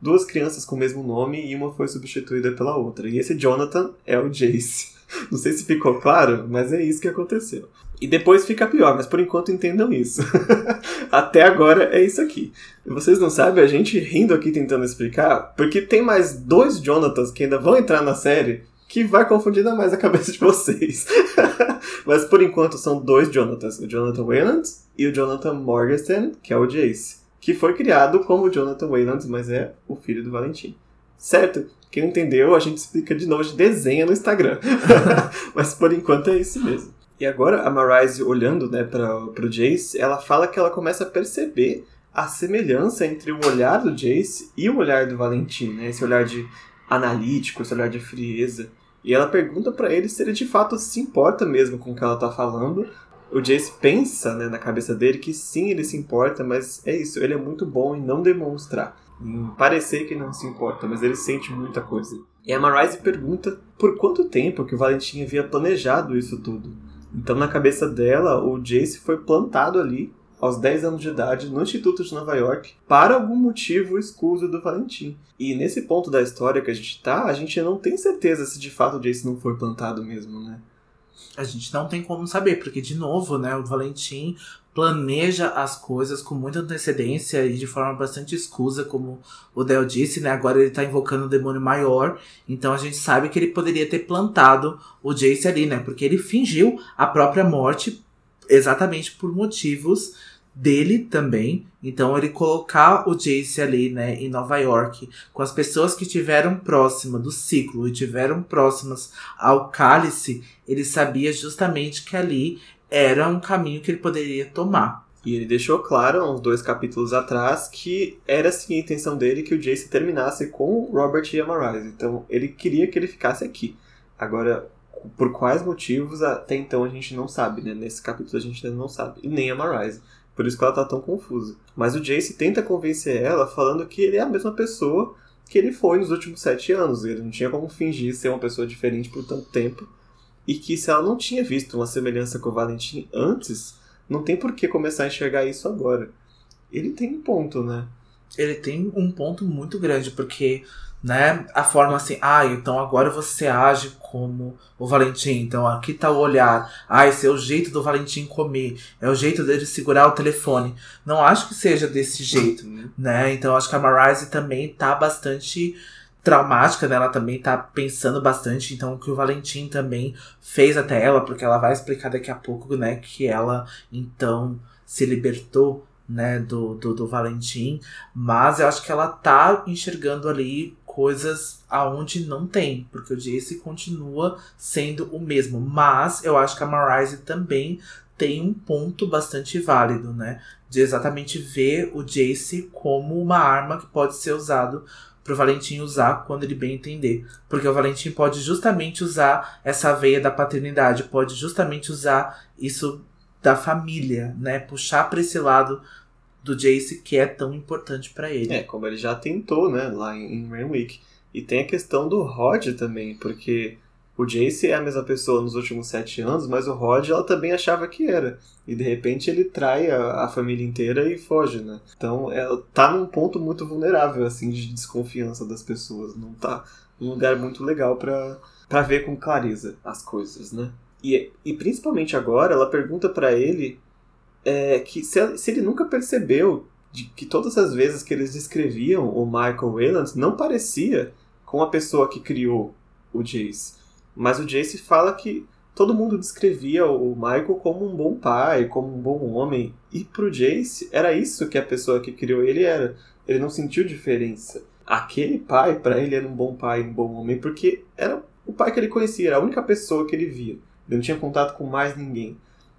Duas crianças com o mesmo nome e uma foi substituída pela outra. E esse Jonathan é o Jace. Não sei se ficou claro, mas é isso que aconteceu. E depois fica pior, mas por enquanto entendam isso. Até agora é isso aqui. Vocês não sabem, a gente rindo aqui tentando explicar, porque tem mais dois Jonathans que ainda vão entrar na série que vai confundir ainda mais a cabeça de vocês. mas por enquanto são dois Jonathans, o Jonathan Wayland e o Jonathan Morgenstern, que é o Jace que foi criado como Jonathan Wayland, mas é o filho do Valentim. Certo? Quem não entendeu, a gente explica de novo, gente desenha no Instagram. mas por enquanto é isso mesmo. E agora a Marise olhando né, para o Jace, ela fala que ela começa a perceber a semelhança entre o olhar do Jace e o olhar do Valentim, né? Esse olhar de analítico, esse olhar de frieza. E ela pergunta para ele se ele de fato se importa mesmo com o que ela tá falando, o Jace pensa né, na cabeça dele que sim, ele se importa, mas é isso, ele é muito bom em não demonstrar, em parecer que não se importa, mas ele sente muita coisa. E a Marise pergunta por quanto tempo que o Valentim havia planejado isso tudo. Então, na cabeça dela, o Jace foi plantado ali, aos 10 anos de idade, no Instituto de Nova York, para algum motivo escuso do Valentim. E nesse ponto da história que a gente tá, a gente não tem certeza se de fato o Jace não foi plantado mesmo, né? A gente não tem como saber, porque, de novo, né, o Valentim planeja as coisas com muita antecedência e de forma bastante escusa, como o Del disse, né? Agora ele tá invocando o demônio maior, então a gente sabe que ele poderia ter plantado o Jace ali, né? Porque ele fingiu a própria morte exatamente por motivos dele também. Então ele colocar o Jace ali, né, em Nova York, com as pessoas que tiveram próxima do ciclo e tiveram próximas ao cálice, ele sabia justamente que ali era um caminho que ele poderia tomar. E ele deixou claro, uns dois capítulos atrás, que era sim a intenção dele que o Jace terminasse com Robert e Amarise. Então ele queria que ele ficasse aqui. Agora, por quais motivos, até então a gente não sabe, né? Nesse capítulo a gente ainda não sabe. E nem Amarise. Por isso que ela tá tão confusa. Mas o Jace tenta convencer ela falando que ele é a mesma pessoa que ele foi nos últimos sete anos. Ele não tinha como fingir ser uma pessoa diferente por tanto tempo. E que se ela não tinha visto uma semelhança com o Valentim antes, não tem por que começar a enxergar isso agora. Ele tem um ponto, né? Ele tem um ponto muito grande, porque né? A forma assim, ah, então agora você age como o Valentim. Então aqui tá o olhar. Ah, esse é o jeito do Valentim comer. É o jeito dele segurar o telefone. Não acho que seja desse jeito, uhum. né? Então acho que a Marise também tá bastante traumática, né? Ela também tá pensando bastante. Então o que o Valentim também fez até ela, porque ela vai explicar daqui a pouco, né? Que ela então se libertou né, do, do, do Valentim, mas eu acho que ela tá enxergando ali coisas aonde não tem, porque o Jace continua sendo o mesmo, mas eu acho que a Marise também tem um ponto bastante válido, né, de exatamente ver o Jace como uma arma que pode ser usado pro Valentim usar quando ele bem entender. Porque o Valentim pode justamente usar essa veia da paternidade, pode justamente usar isso da família, né? Puxar para esse lado do Jace que é tão importante para ele. É, como ele já tentou, né, lá em Renwick. E tem a questão do Rod também, porque o Jace é a mesma pessoa nos últimos sete anos, mas o Rod ela também achava que era. E de repente ele trai a, a, família inteira e foge, né? Então ela tá num ponto muito vulnerável, assim, de desconfiança das pessoas. Não tá num lugar muito legal para ver com clareza as coisas, né? E, e principalmente agora, ela pergunta para ele é, que se, se ele nunca percebeu de que todas as vezes que eles descreviam o Michael Wayland não parecia com a pessoa que criou o Jace. Mas o Jace fala que todo mundo descrevia o Michael como um bom pai, como um bom homem. E pro Jace, era isso que a pessoa que criou ele era. Ele não sentiu diferença. Aquele pai, para ele, era um bom pai, um bom homem, porque era o pai que ele conhecia, era a única pessoa que ele via. Ele não tinha contato com mais ninguém.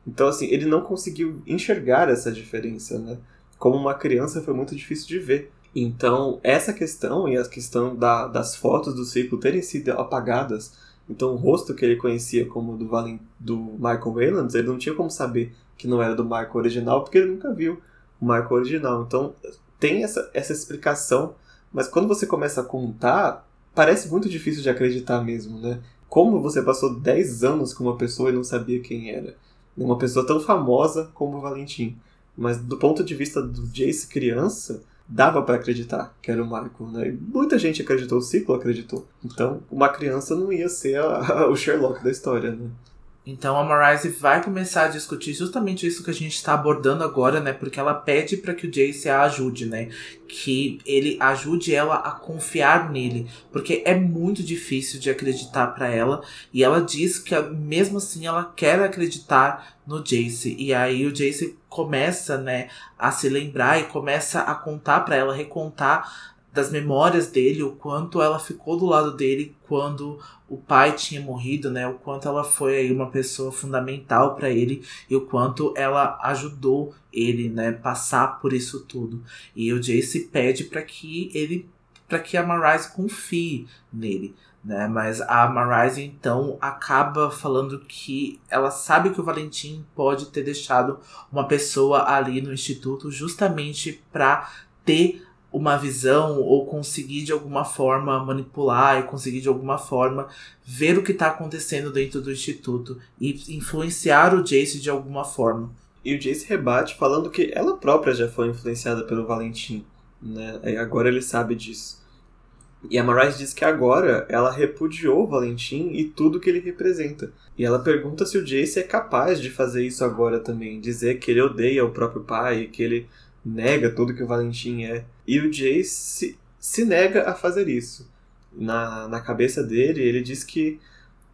Então, assim, ele não conseguiu enxergar essa diferença, né? Como uma criança foi muito difícil de ver. Então, essa questão e a questão da, das fotos do ciclo terem sido apagadas então o rosto que ele conhecia como do, Valen, do Michael Wayland, ele não tinha como saber que não era do Michael original, porque ele nunca viu o Michael original. Então tem essa, essa explicação, mas quando você começa a contar, parece muito difícil de acreditar mesmo, né? Como você passou 10 anos com uma pessoa e não sabia quem era? Uma pessoa tão famosa como o Valentim. Mas do ponto de vista do Jace criança, dava para acreditar que era o Michael, né? E muita gente acreditou, o ciclo acreditou. Então, uma criança não ia ser a, a, o Sherlock da história, né? Então a Marise vai começar a discutir justamente isso que a gente está abordando agora, né? Porque ela pede para que o Jace a ajude, né? Que ele ajude ela a confiar nele, porque é muito difícil de acreditar para ela. E ela diz que mesmo assim ela quer acreditar no Jace. E aí o Jace começa, né, a se lembrar e começa a contar para ela, recontar das memórias dele, o quanto ela ficou do lado dele quando o pai tinha morrido, né? O quanto ela foi aí uma pessoa fundamental para ele e o quanto ela ajudou ele, né, passar por isso tudo. E o Jace pede para que ele para que a Marise confie nele, né? Mas a Marise então acaba falando que ela sabe que o Valentim pode ter deixado uma pessoa ali no instituto justamente para ter uma visão ou conseguir de alguma forma manipular e conseguir de alguma forma ver o que está acontecendo dentro do instituto e influenciar o Jace de alguma forma. E o Jace rebate falando que ela própria já foi influenciada pelo Valentim, né? E agora ele sabe disso. E a Marise diz que agora ela repudiou o Valentim e tudo que ele representa. E ela pergunta se o Jace é capaz de fazer isso agora também, dizer que ele odeia o próprio pai, que ele nega tudo que o Valentim é. E o Jace se, se nega a fazer isso. Na, na cabeça dele, ele diz que,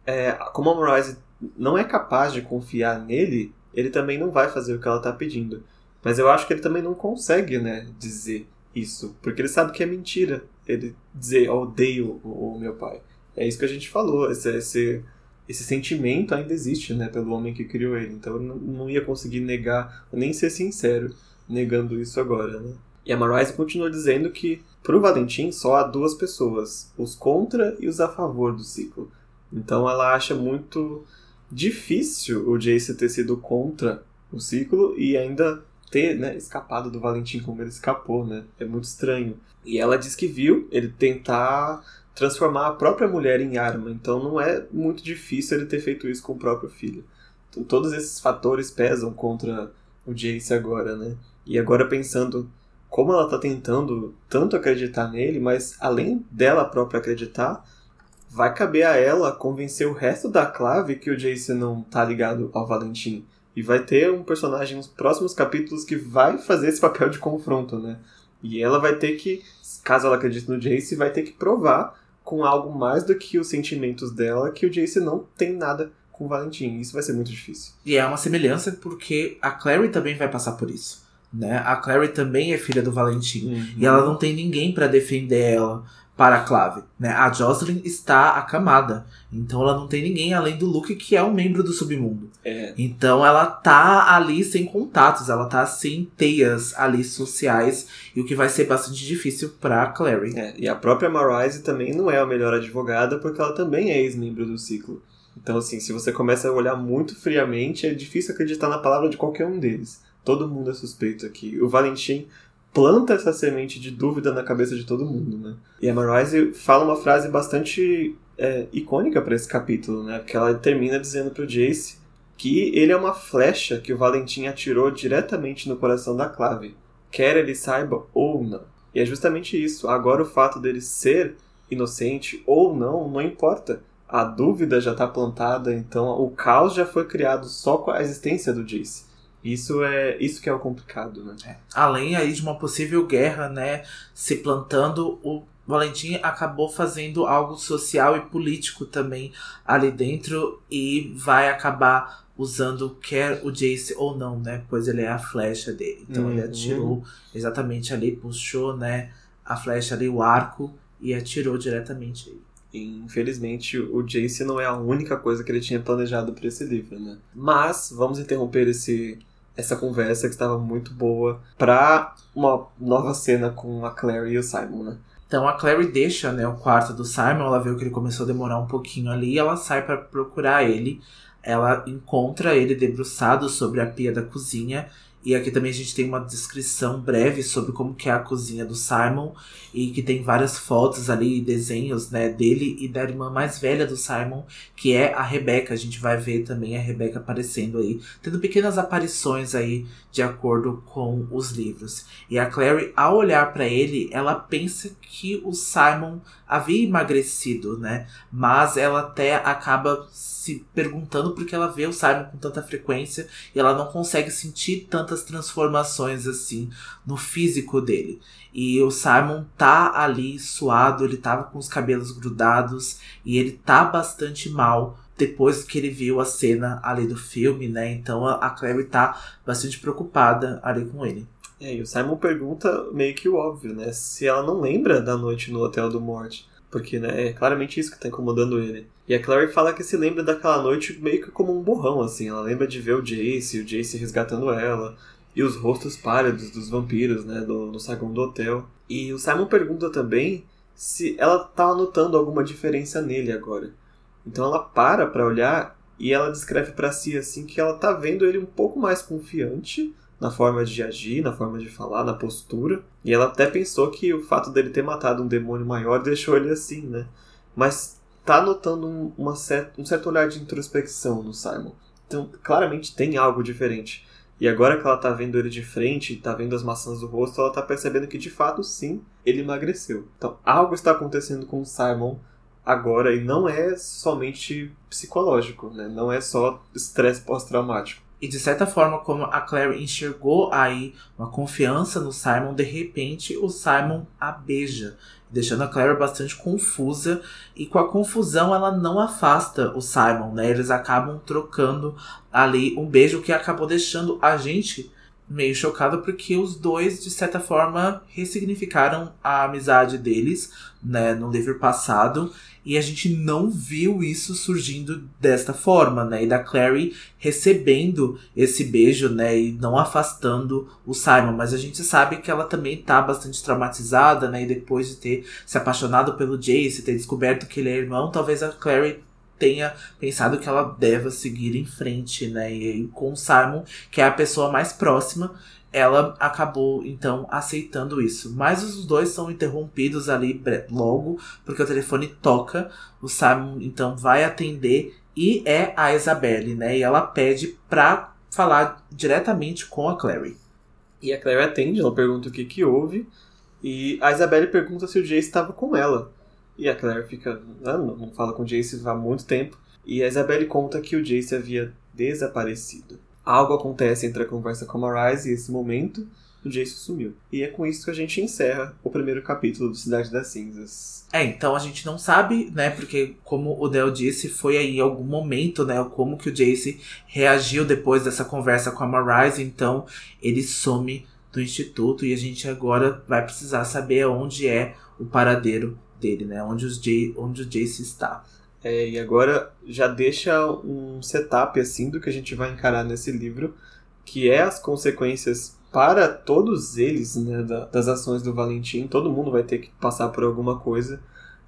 é, como a Morise não é capaz de confiar nele, ele também não vai fazer o que ela está pedindo. Mas eu acho que ele também não consegue, né, dizer isso, porque ele sabe que é mentira ele dizer odeio o, o meu pai. É isso que a gente falou, esse, esse, esse sentimento ainda existe, né, pelo homem que criou ele. Então eu não, não ia conseguir negar, nem ser sincero negando isso agora, né? E a Marise continua dizendo que, para o Valentim, só há duas pessoas, os contra e os a favor do ciclo. Então ela acha muito difícil o Jace ter sido contra o ciclo e ainda ter né, escapado do Valentim como ele escapou, né? É muito estranho. E ela diz que viu ele tentar transformar a própria mulher em arma, então não é muito difícil ele ter feito isso com o próprio filho. Então todos esses fatores pesam contra o Jace agora, né? E agora pensando como ela tá tentando tanto acreditar nele, mas além dela própria acreditar, vai caber a ela convencer o resto da clave que o Jace não tá ligado ao Valentim. E vai ter um personagem nos próximos capítulos que vai fazer esse papel de confronto, né? E ela vai ter que, caso ela acredite no Jace, vai ter que provar com algo mais do que os sentimentos dela que o Jace não tem nada com o Valentim. Isso vai ser muito difícil. E é uma semelhança porque a Clary também vai passar por isso né? A Clary também é filha do Valentim Uhum. e ela não tem ninguém pra defender ela para a Clave, né? A Jocelyn está acamada, então ela não tem ninguém além do Luke que é um membro do submundo. É, Então ela tá ali sem contatos, ela tá sem teias ali sociais, e o que vai ser bastante difícil pra Clary. é, e a própria Marise também não é a melhor advogada porque ela também é ex-membro do ciclo. Então, assim, se você começa a olhar muito friamente, é difícil acreditar na palavra de qualquer um deles. Todo mundo é suspeito aqui. O Valentim planta essa semente de dúvida na cabeça de todo mundo, né? E a Marise fala uma frase bastante é, icônica para esse capítulo, né? Porque ela termina dizendo pro Jace que ele é uma flecha que o Valentim atirou diretamente no coração da Clave, quer ele saiba ou não. E é justamente isso. Agora o fato dele ser inocente ou não, não importa. A dúvida já está plantada, então o caos já foi criado só com a existência do Jace. Isso é isso que é o complicado, né? Além aí de uma possível guerra, né, se plantando, o Valentim acabou fazendo algo social e político também ali dentro e vai acabar usando quer o Jace ou não, né? Pois ele é a flecha dele. Então ele Uhum. atirou exatamente ali, puxou, né, a flecha ali, o arco e atirou diretamente aí. Infelizmente, o Jace não é a única coisa que ele tinha planejado para esse livro, né? Mas vamos interromper esse essa conversa que estava muito boa para uma nova cena com a Clary e o Simon, né? Então a Clary deixa né, o quarto do Simon, ela vê que ele começou a demorar um pouquinho ali, ela sai para procurar ele. Ela encontra ele debruçado sobre a pia da cozinha. E aqui também a gente tem uma descrição breve sobre como que é a cozinha do Simon. E que tem várias fotos ali, desenhos né, dele e da irmã mais velha do Simon, que é a Rebecca. A gente vai ver também a Rebecca aparecendo aí, tendo pequenas aparições aí de acordo com os livros. E a Clary, ao olhar para ele, ela pensa que o Simon havia emagrecido, né? Mas ela até acaba se perguntando porque ela vê o Simon com tanta frequência e ela não consegue sentir tantas transformações assim no físico dele. E o Simon tá ali suado, ele tava com os cabelos grudados e ele tá bastante mal depois que ele viu a cena ali do filme, né? Então a Clary tá bastante preocupada ali com ele. É, e o Simon pergunta meio que o óbvio, né? Se ela não lembra da noite no Hotel do Morte. Porque, né, é claramente isso que tá incomodando ele. E a Clary fala que se lembra daquela noite meio que como um borrão, assim. Ela lembra de ver o Jace, o Jace resgatando ela. E os rostos pálidos dos vampiros, né, do, no saguão do hotel. E o Simon pergunta também se ela tá notando alguma diferença nele agora. Então ela para pra olhar e ela descreve pra si, assim, que ela tá vendo ele um pouco mais confiante na forma de agir, na forma de falar, na postura. E ela até pensou que o fato dele ter matado um demônio maior deixou ele assim, né? Mas tá notando um, uma cer um certo olhar de introspecção no Simon. Então, claramente tem algo diferente. E agora que ela tá vendo ele de frente, tá vendo as maçãs do rosto, ela tá percebendo que de fato sim, ele emagreceu. Então, algo está acontecendo com o Simon agora e não é somente psicológico, né? Não é só estresse pós-traumático. E de certa forma, como a Clary enxergou aí uma confiança no Simon, de repente o Simon a beija, deixando a Clary bastante confusa. E com a confusão, ela não afasta o Simon, né? Eles acabam trocando ali um beijo que acabou deixando a gente meio chocado porque os dois, de certa forma, ressignificaram a amizade deles, né, no livro passado. E a gente não viu isso surgindo desta forma, né? E da Clary recebendo esse beijo, né? E não afastando o Simon. Mas a gente sabe que ela também tá bastante traumatizada, né? E depois de ter se apaixonado pelo Jace, ter descoberto que ele é irmão, talvez a Clary tenha pensado que ela deva seguir em frente, né? E com o Simon, que é a pessoa mais próxima, ela acabou então aceitando isso. Mas os dois são interrompidos ali logo, porque o telefone toca. O Simon então vai atender e é a Isabelle, né? E ela pede pra falar diretamente com a Clary. E a Claire atende, ela pergunta o que que houve. E a Isabelle pergunta se o Jace estava com ela. E a Claire fica, ah, não fala com o Jace há muito tempo. E a Isabelle conta que o Jace havia desaparecido. Algo acontece entre a conversa com a Rise e esse momento, o Jace sumiu. E é com isso que a gente encerra o primeiro capítulo do Cidade das Cinzas. É, então a gente não sabe, né? Porque como o Del disse, foi aí em algum momento, né? Como que o Jace reagiu depois dessa conversa com a Marise, então ele some do instituto e a gente agora vai precisar saber onde é o paradeiro dele, né? Onde, os Jay, onde o Jace está. É, e agora já deixa um setup assim do que a gente vai encarar nesse livro, que é as consequências para todos eles, né, das ações do Valentim. Todo mundo vai ter que passar por alguma coisa.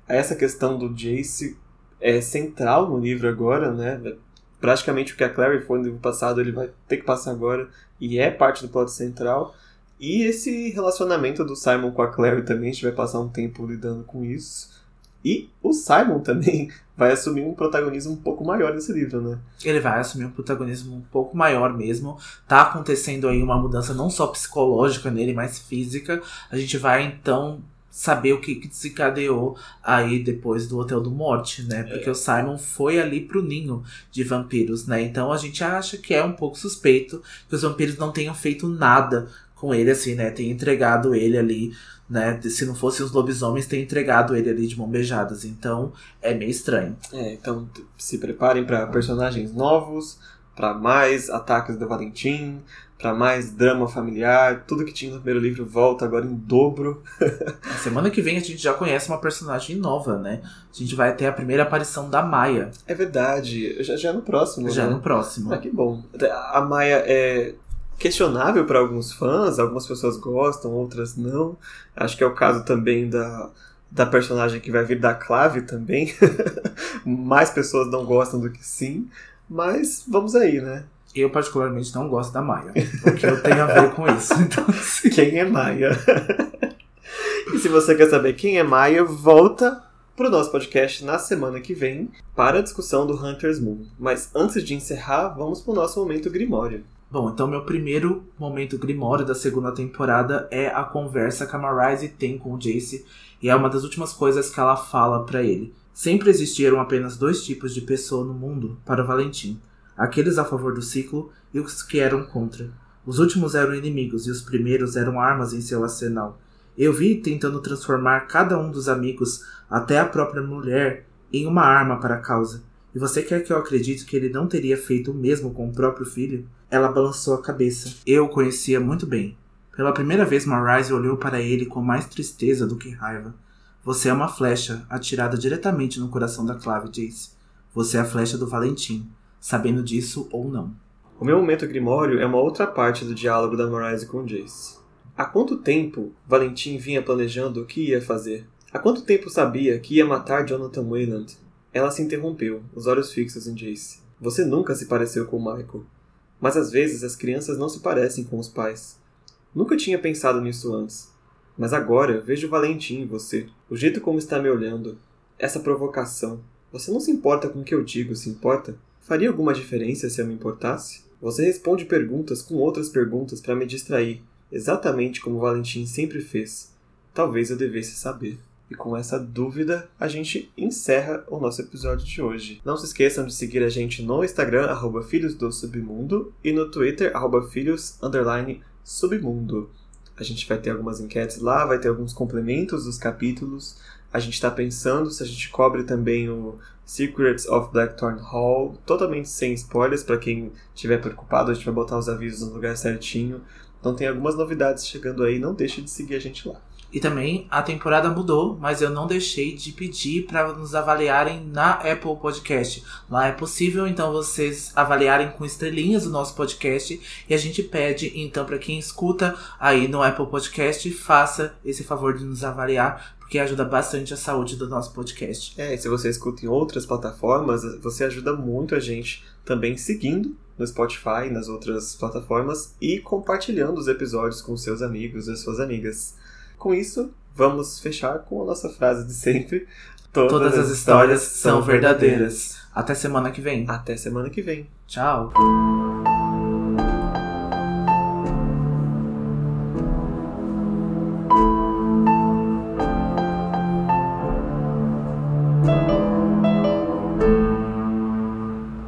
Essa questão do Jace é central no livro agora, né? Praticamente o que a Clary foi no livro passado, ele vai ter que passar agora e é parte do plot central. E esse relacionamento do Simon com a Clary também, a gente vai passar um tempo lidando com isso. E o Simon também vai assumir um protagonismo um pouco maior nesse livro, né? Ele vai assumir um protagonismo um pouco maior mesmo. Tá acontecendo aí uma mudança não só psicológica nele, mas física. A gente vai então saber o que, que desencadeou aí depois do Hotel do Morte, né? Porque é. o Simon foi ali pro ninho de vampiros, né? Então a gente acha que é um pouco suspeito que os vampiros não tenham feito nada com ele, assim, né? Tem entregado ele ali, né? Se não fossem os lobisomens, tem entregado ele ali de mão beijadas. Então é meio estranho. É, então se preparem para personagens novos, para mais ataques do Valentim, para mais drama familiar. Tudo que tinha no primeiro livro volta agora em dobro. a semana que vem a gente já conhece uma personagem nova, né? A gente vai ter a primeira aparição da Maia. É verdade. Já, já é no próximo. Já né? no próximo. Ah, que bom. A Maia é questionável para alguns fãs, algumas pessoas gostam, outras não. Acho que é o caso também da, da personagem que vai vir da Clave também. Mais pessoas não gostam do que sim. Mas vamos aí, né? Eu, particularmente, não gosto da Maia. O que eu tenho a ver com isso. Então, assim... Quem é Maia? e se você quer saber quem é Maia, volta pro nosso podcast na semana que vem para a discussão do Hunter's Moon. Mas antes de encerrar, vamos pro nosso momento Grimório. Bom, então meu primeiro momento Grimório da segunda temporada é a conversa que a Marise tem com o Jace e é uma das últimas coisas que ela fala para ele. Sempre existiram apenas dois tipos de pessoa no mundo para o Valentim aqueles a favor do ciclo e os que eram contra. Os últimos eram inimigos e os primeiros eram armas em seu arsenal. Eu vi tentando transformar cada um dos amigos, até a própria mulher, em uma arma para a causa. E você quer que eu acredite que ele não teria feito o mesmo com o próprio filho? Ela balançou a cabeça. Eu o conhecia muito bem. Pela primeira vez, Marise olhou para ele com mais tristeza do que raiva. Você é uma flecha atirada diretamente no coração da Clave, Jace. Você é a flecha do Valentim sabendo disso ou não. O meu momento grimório é uma outra parte do diálogo da Marise com Jace. Há quanto tempo Valentim vinha planejando o que ia fazer? Há quanto tempo sabia que ia matar Jonathan Wayland? Ela se interrompeu, os olhos fixos em Jace. Você nunca se pareceu com Michael. Mas às vezes as crianças não se parecem com os pais. Nunca tinha pensado nisso antes. Mas agora vejo Valentim em você. O jeito como está me olhando. Essa provocação. Você não se importa com o que eu digo, se importa? Faria alguma diferença se eu me importasse? Você responde perguntas com outras perguntas para me distrair, exatamente como Valentim sempre fez. Talvez eu devesse saber. E com essa dúvida, a gente encerra o nosso episódio de hoje. Não se esqueçam de seguir a gente no Instagram, arroba Filhos do Submundo, e no Twitter, arroba Filhos, Submundo. A gente vai ter algumas enquetes lá, vai ter alguns complementos dos capítulos. A gente está pensando se a gente cobre também o Secrets of Blackthorn Hall, totalmente sem spoilers para quem estiver preocupado, a gente vai botar os avisos no lugar certinho. Então tem algumas novidades chegando aí, não deixe de seguir a gente lá. E também a temporada mudou, mas eu não deixei de pedir para nos avaliarem na Apple Podcast. Lá é possível então vocês avaliarem com estrelinhas o nosso podcast e a gente pede então para quem escuta aí no Apple Podcast faça esse favor de nos avaliar, porque ajuda bastante a saúde do nosso podcast. É, e se você escuta em outras plataformas, você ajuda muito a gente também seguindo no Spotify, nas outras plataformas e compartilhando os episódios com seus amigos e suas amigas. Com isso, vamos fechar com a nossa frase de sempre. Todas, Todas as histórias são verdadeiras. Até semana que vem. Até semana que vem. Tchau.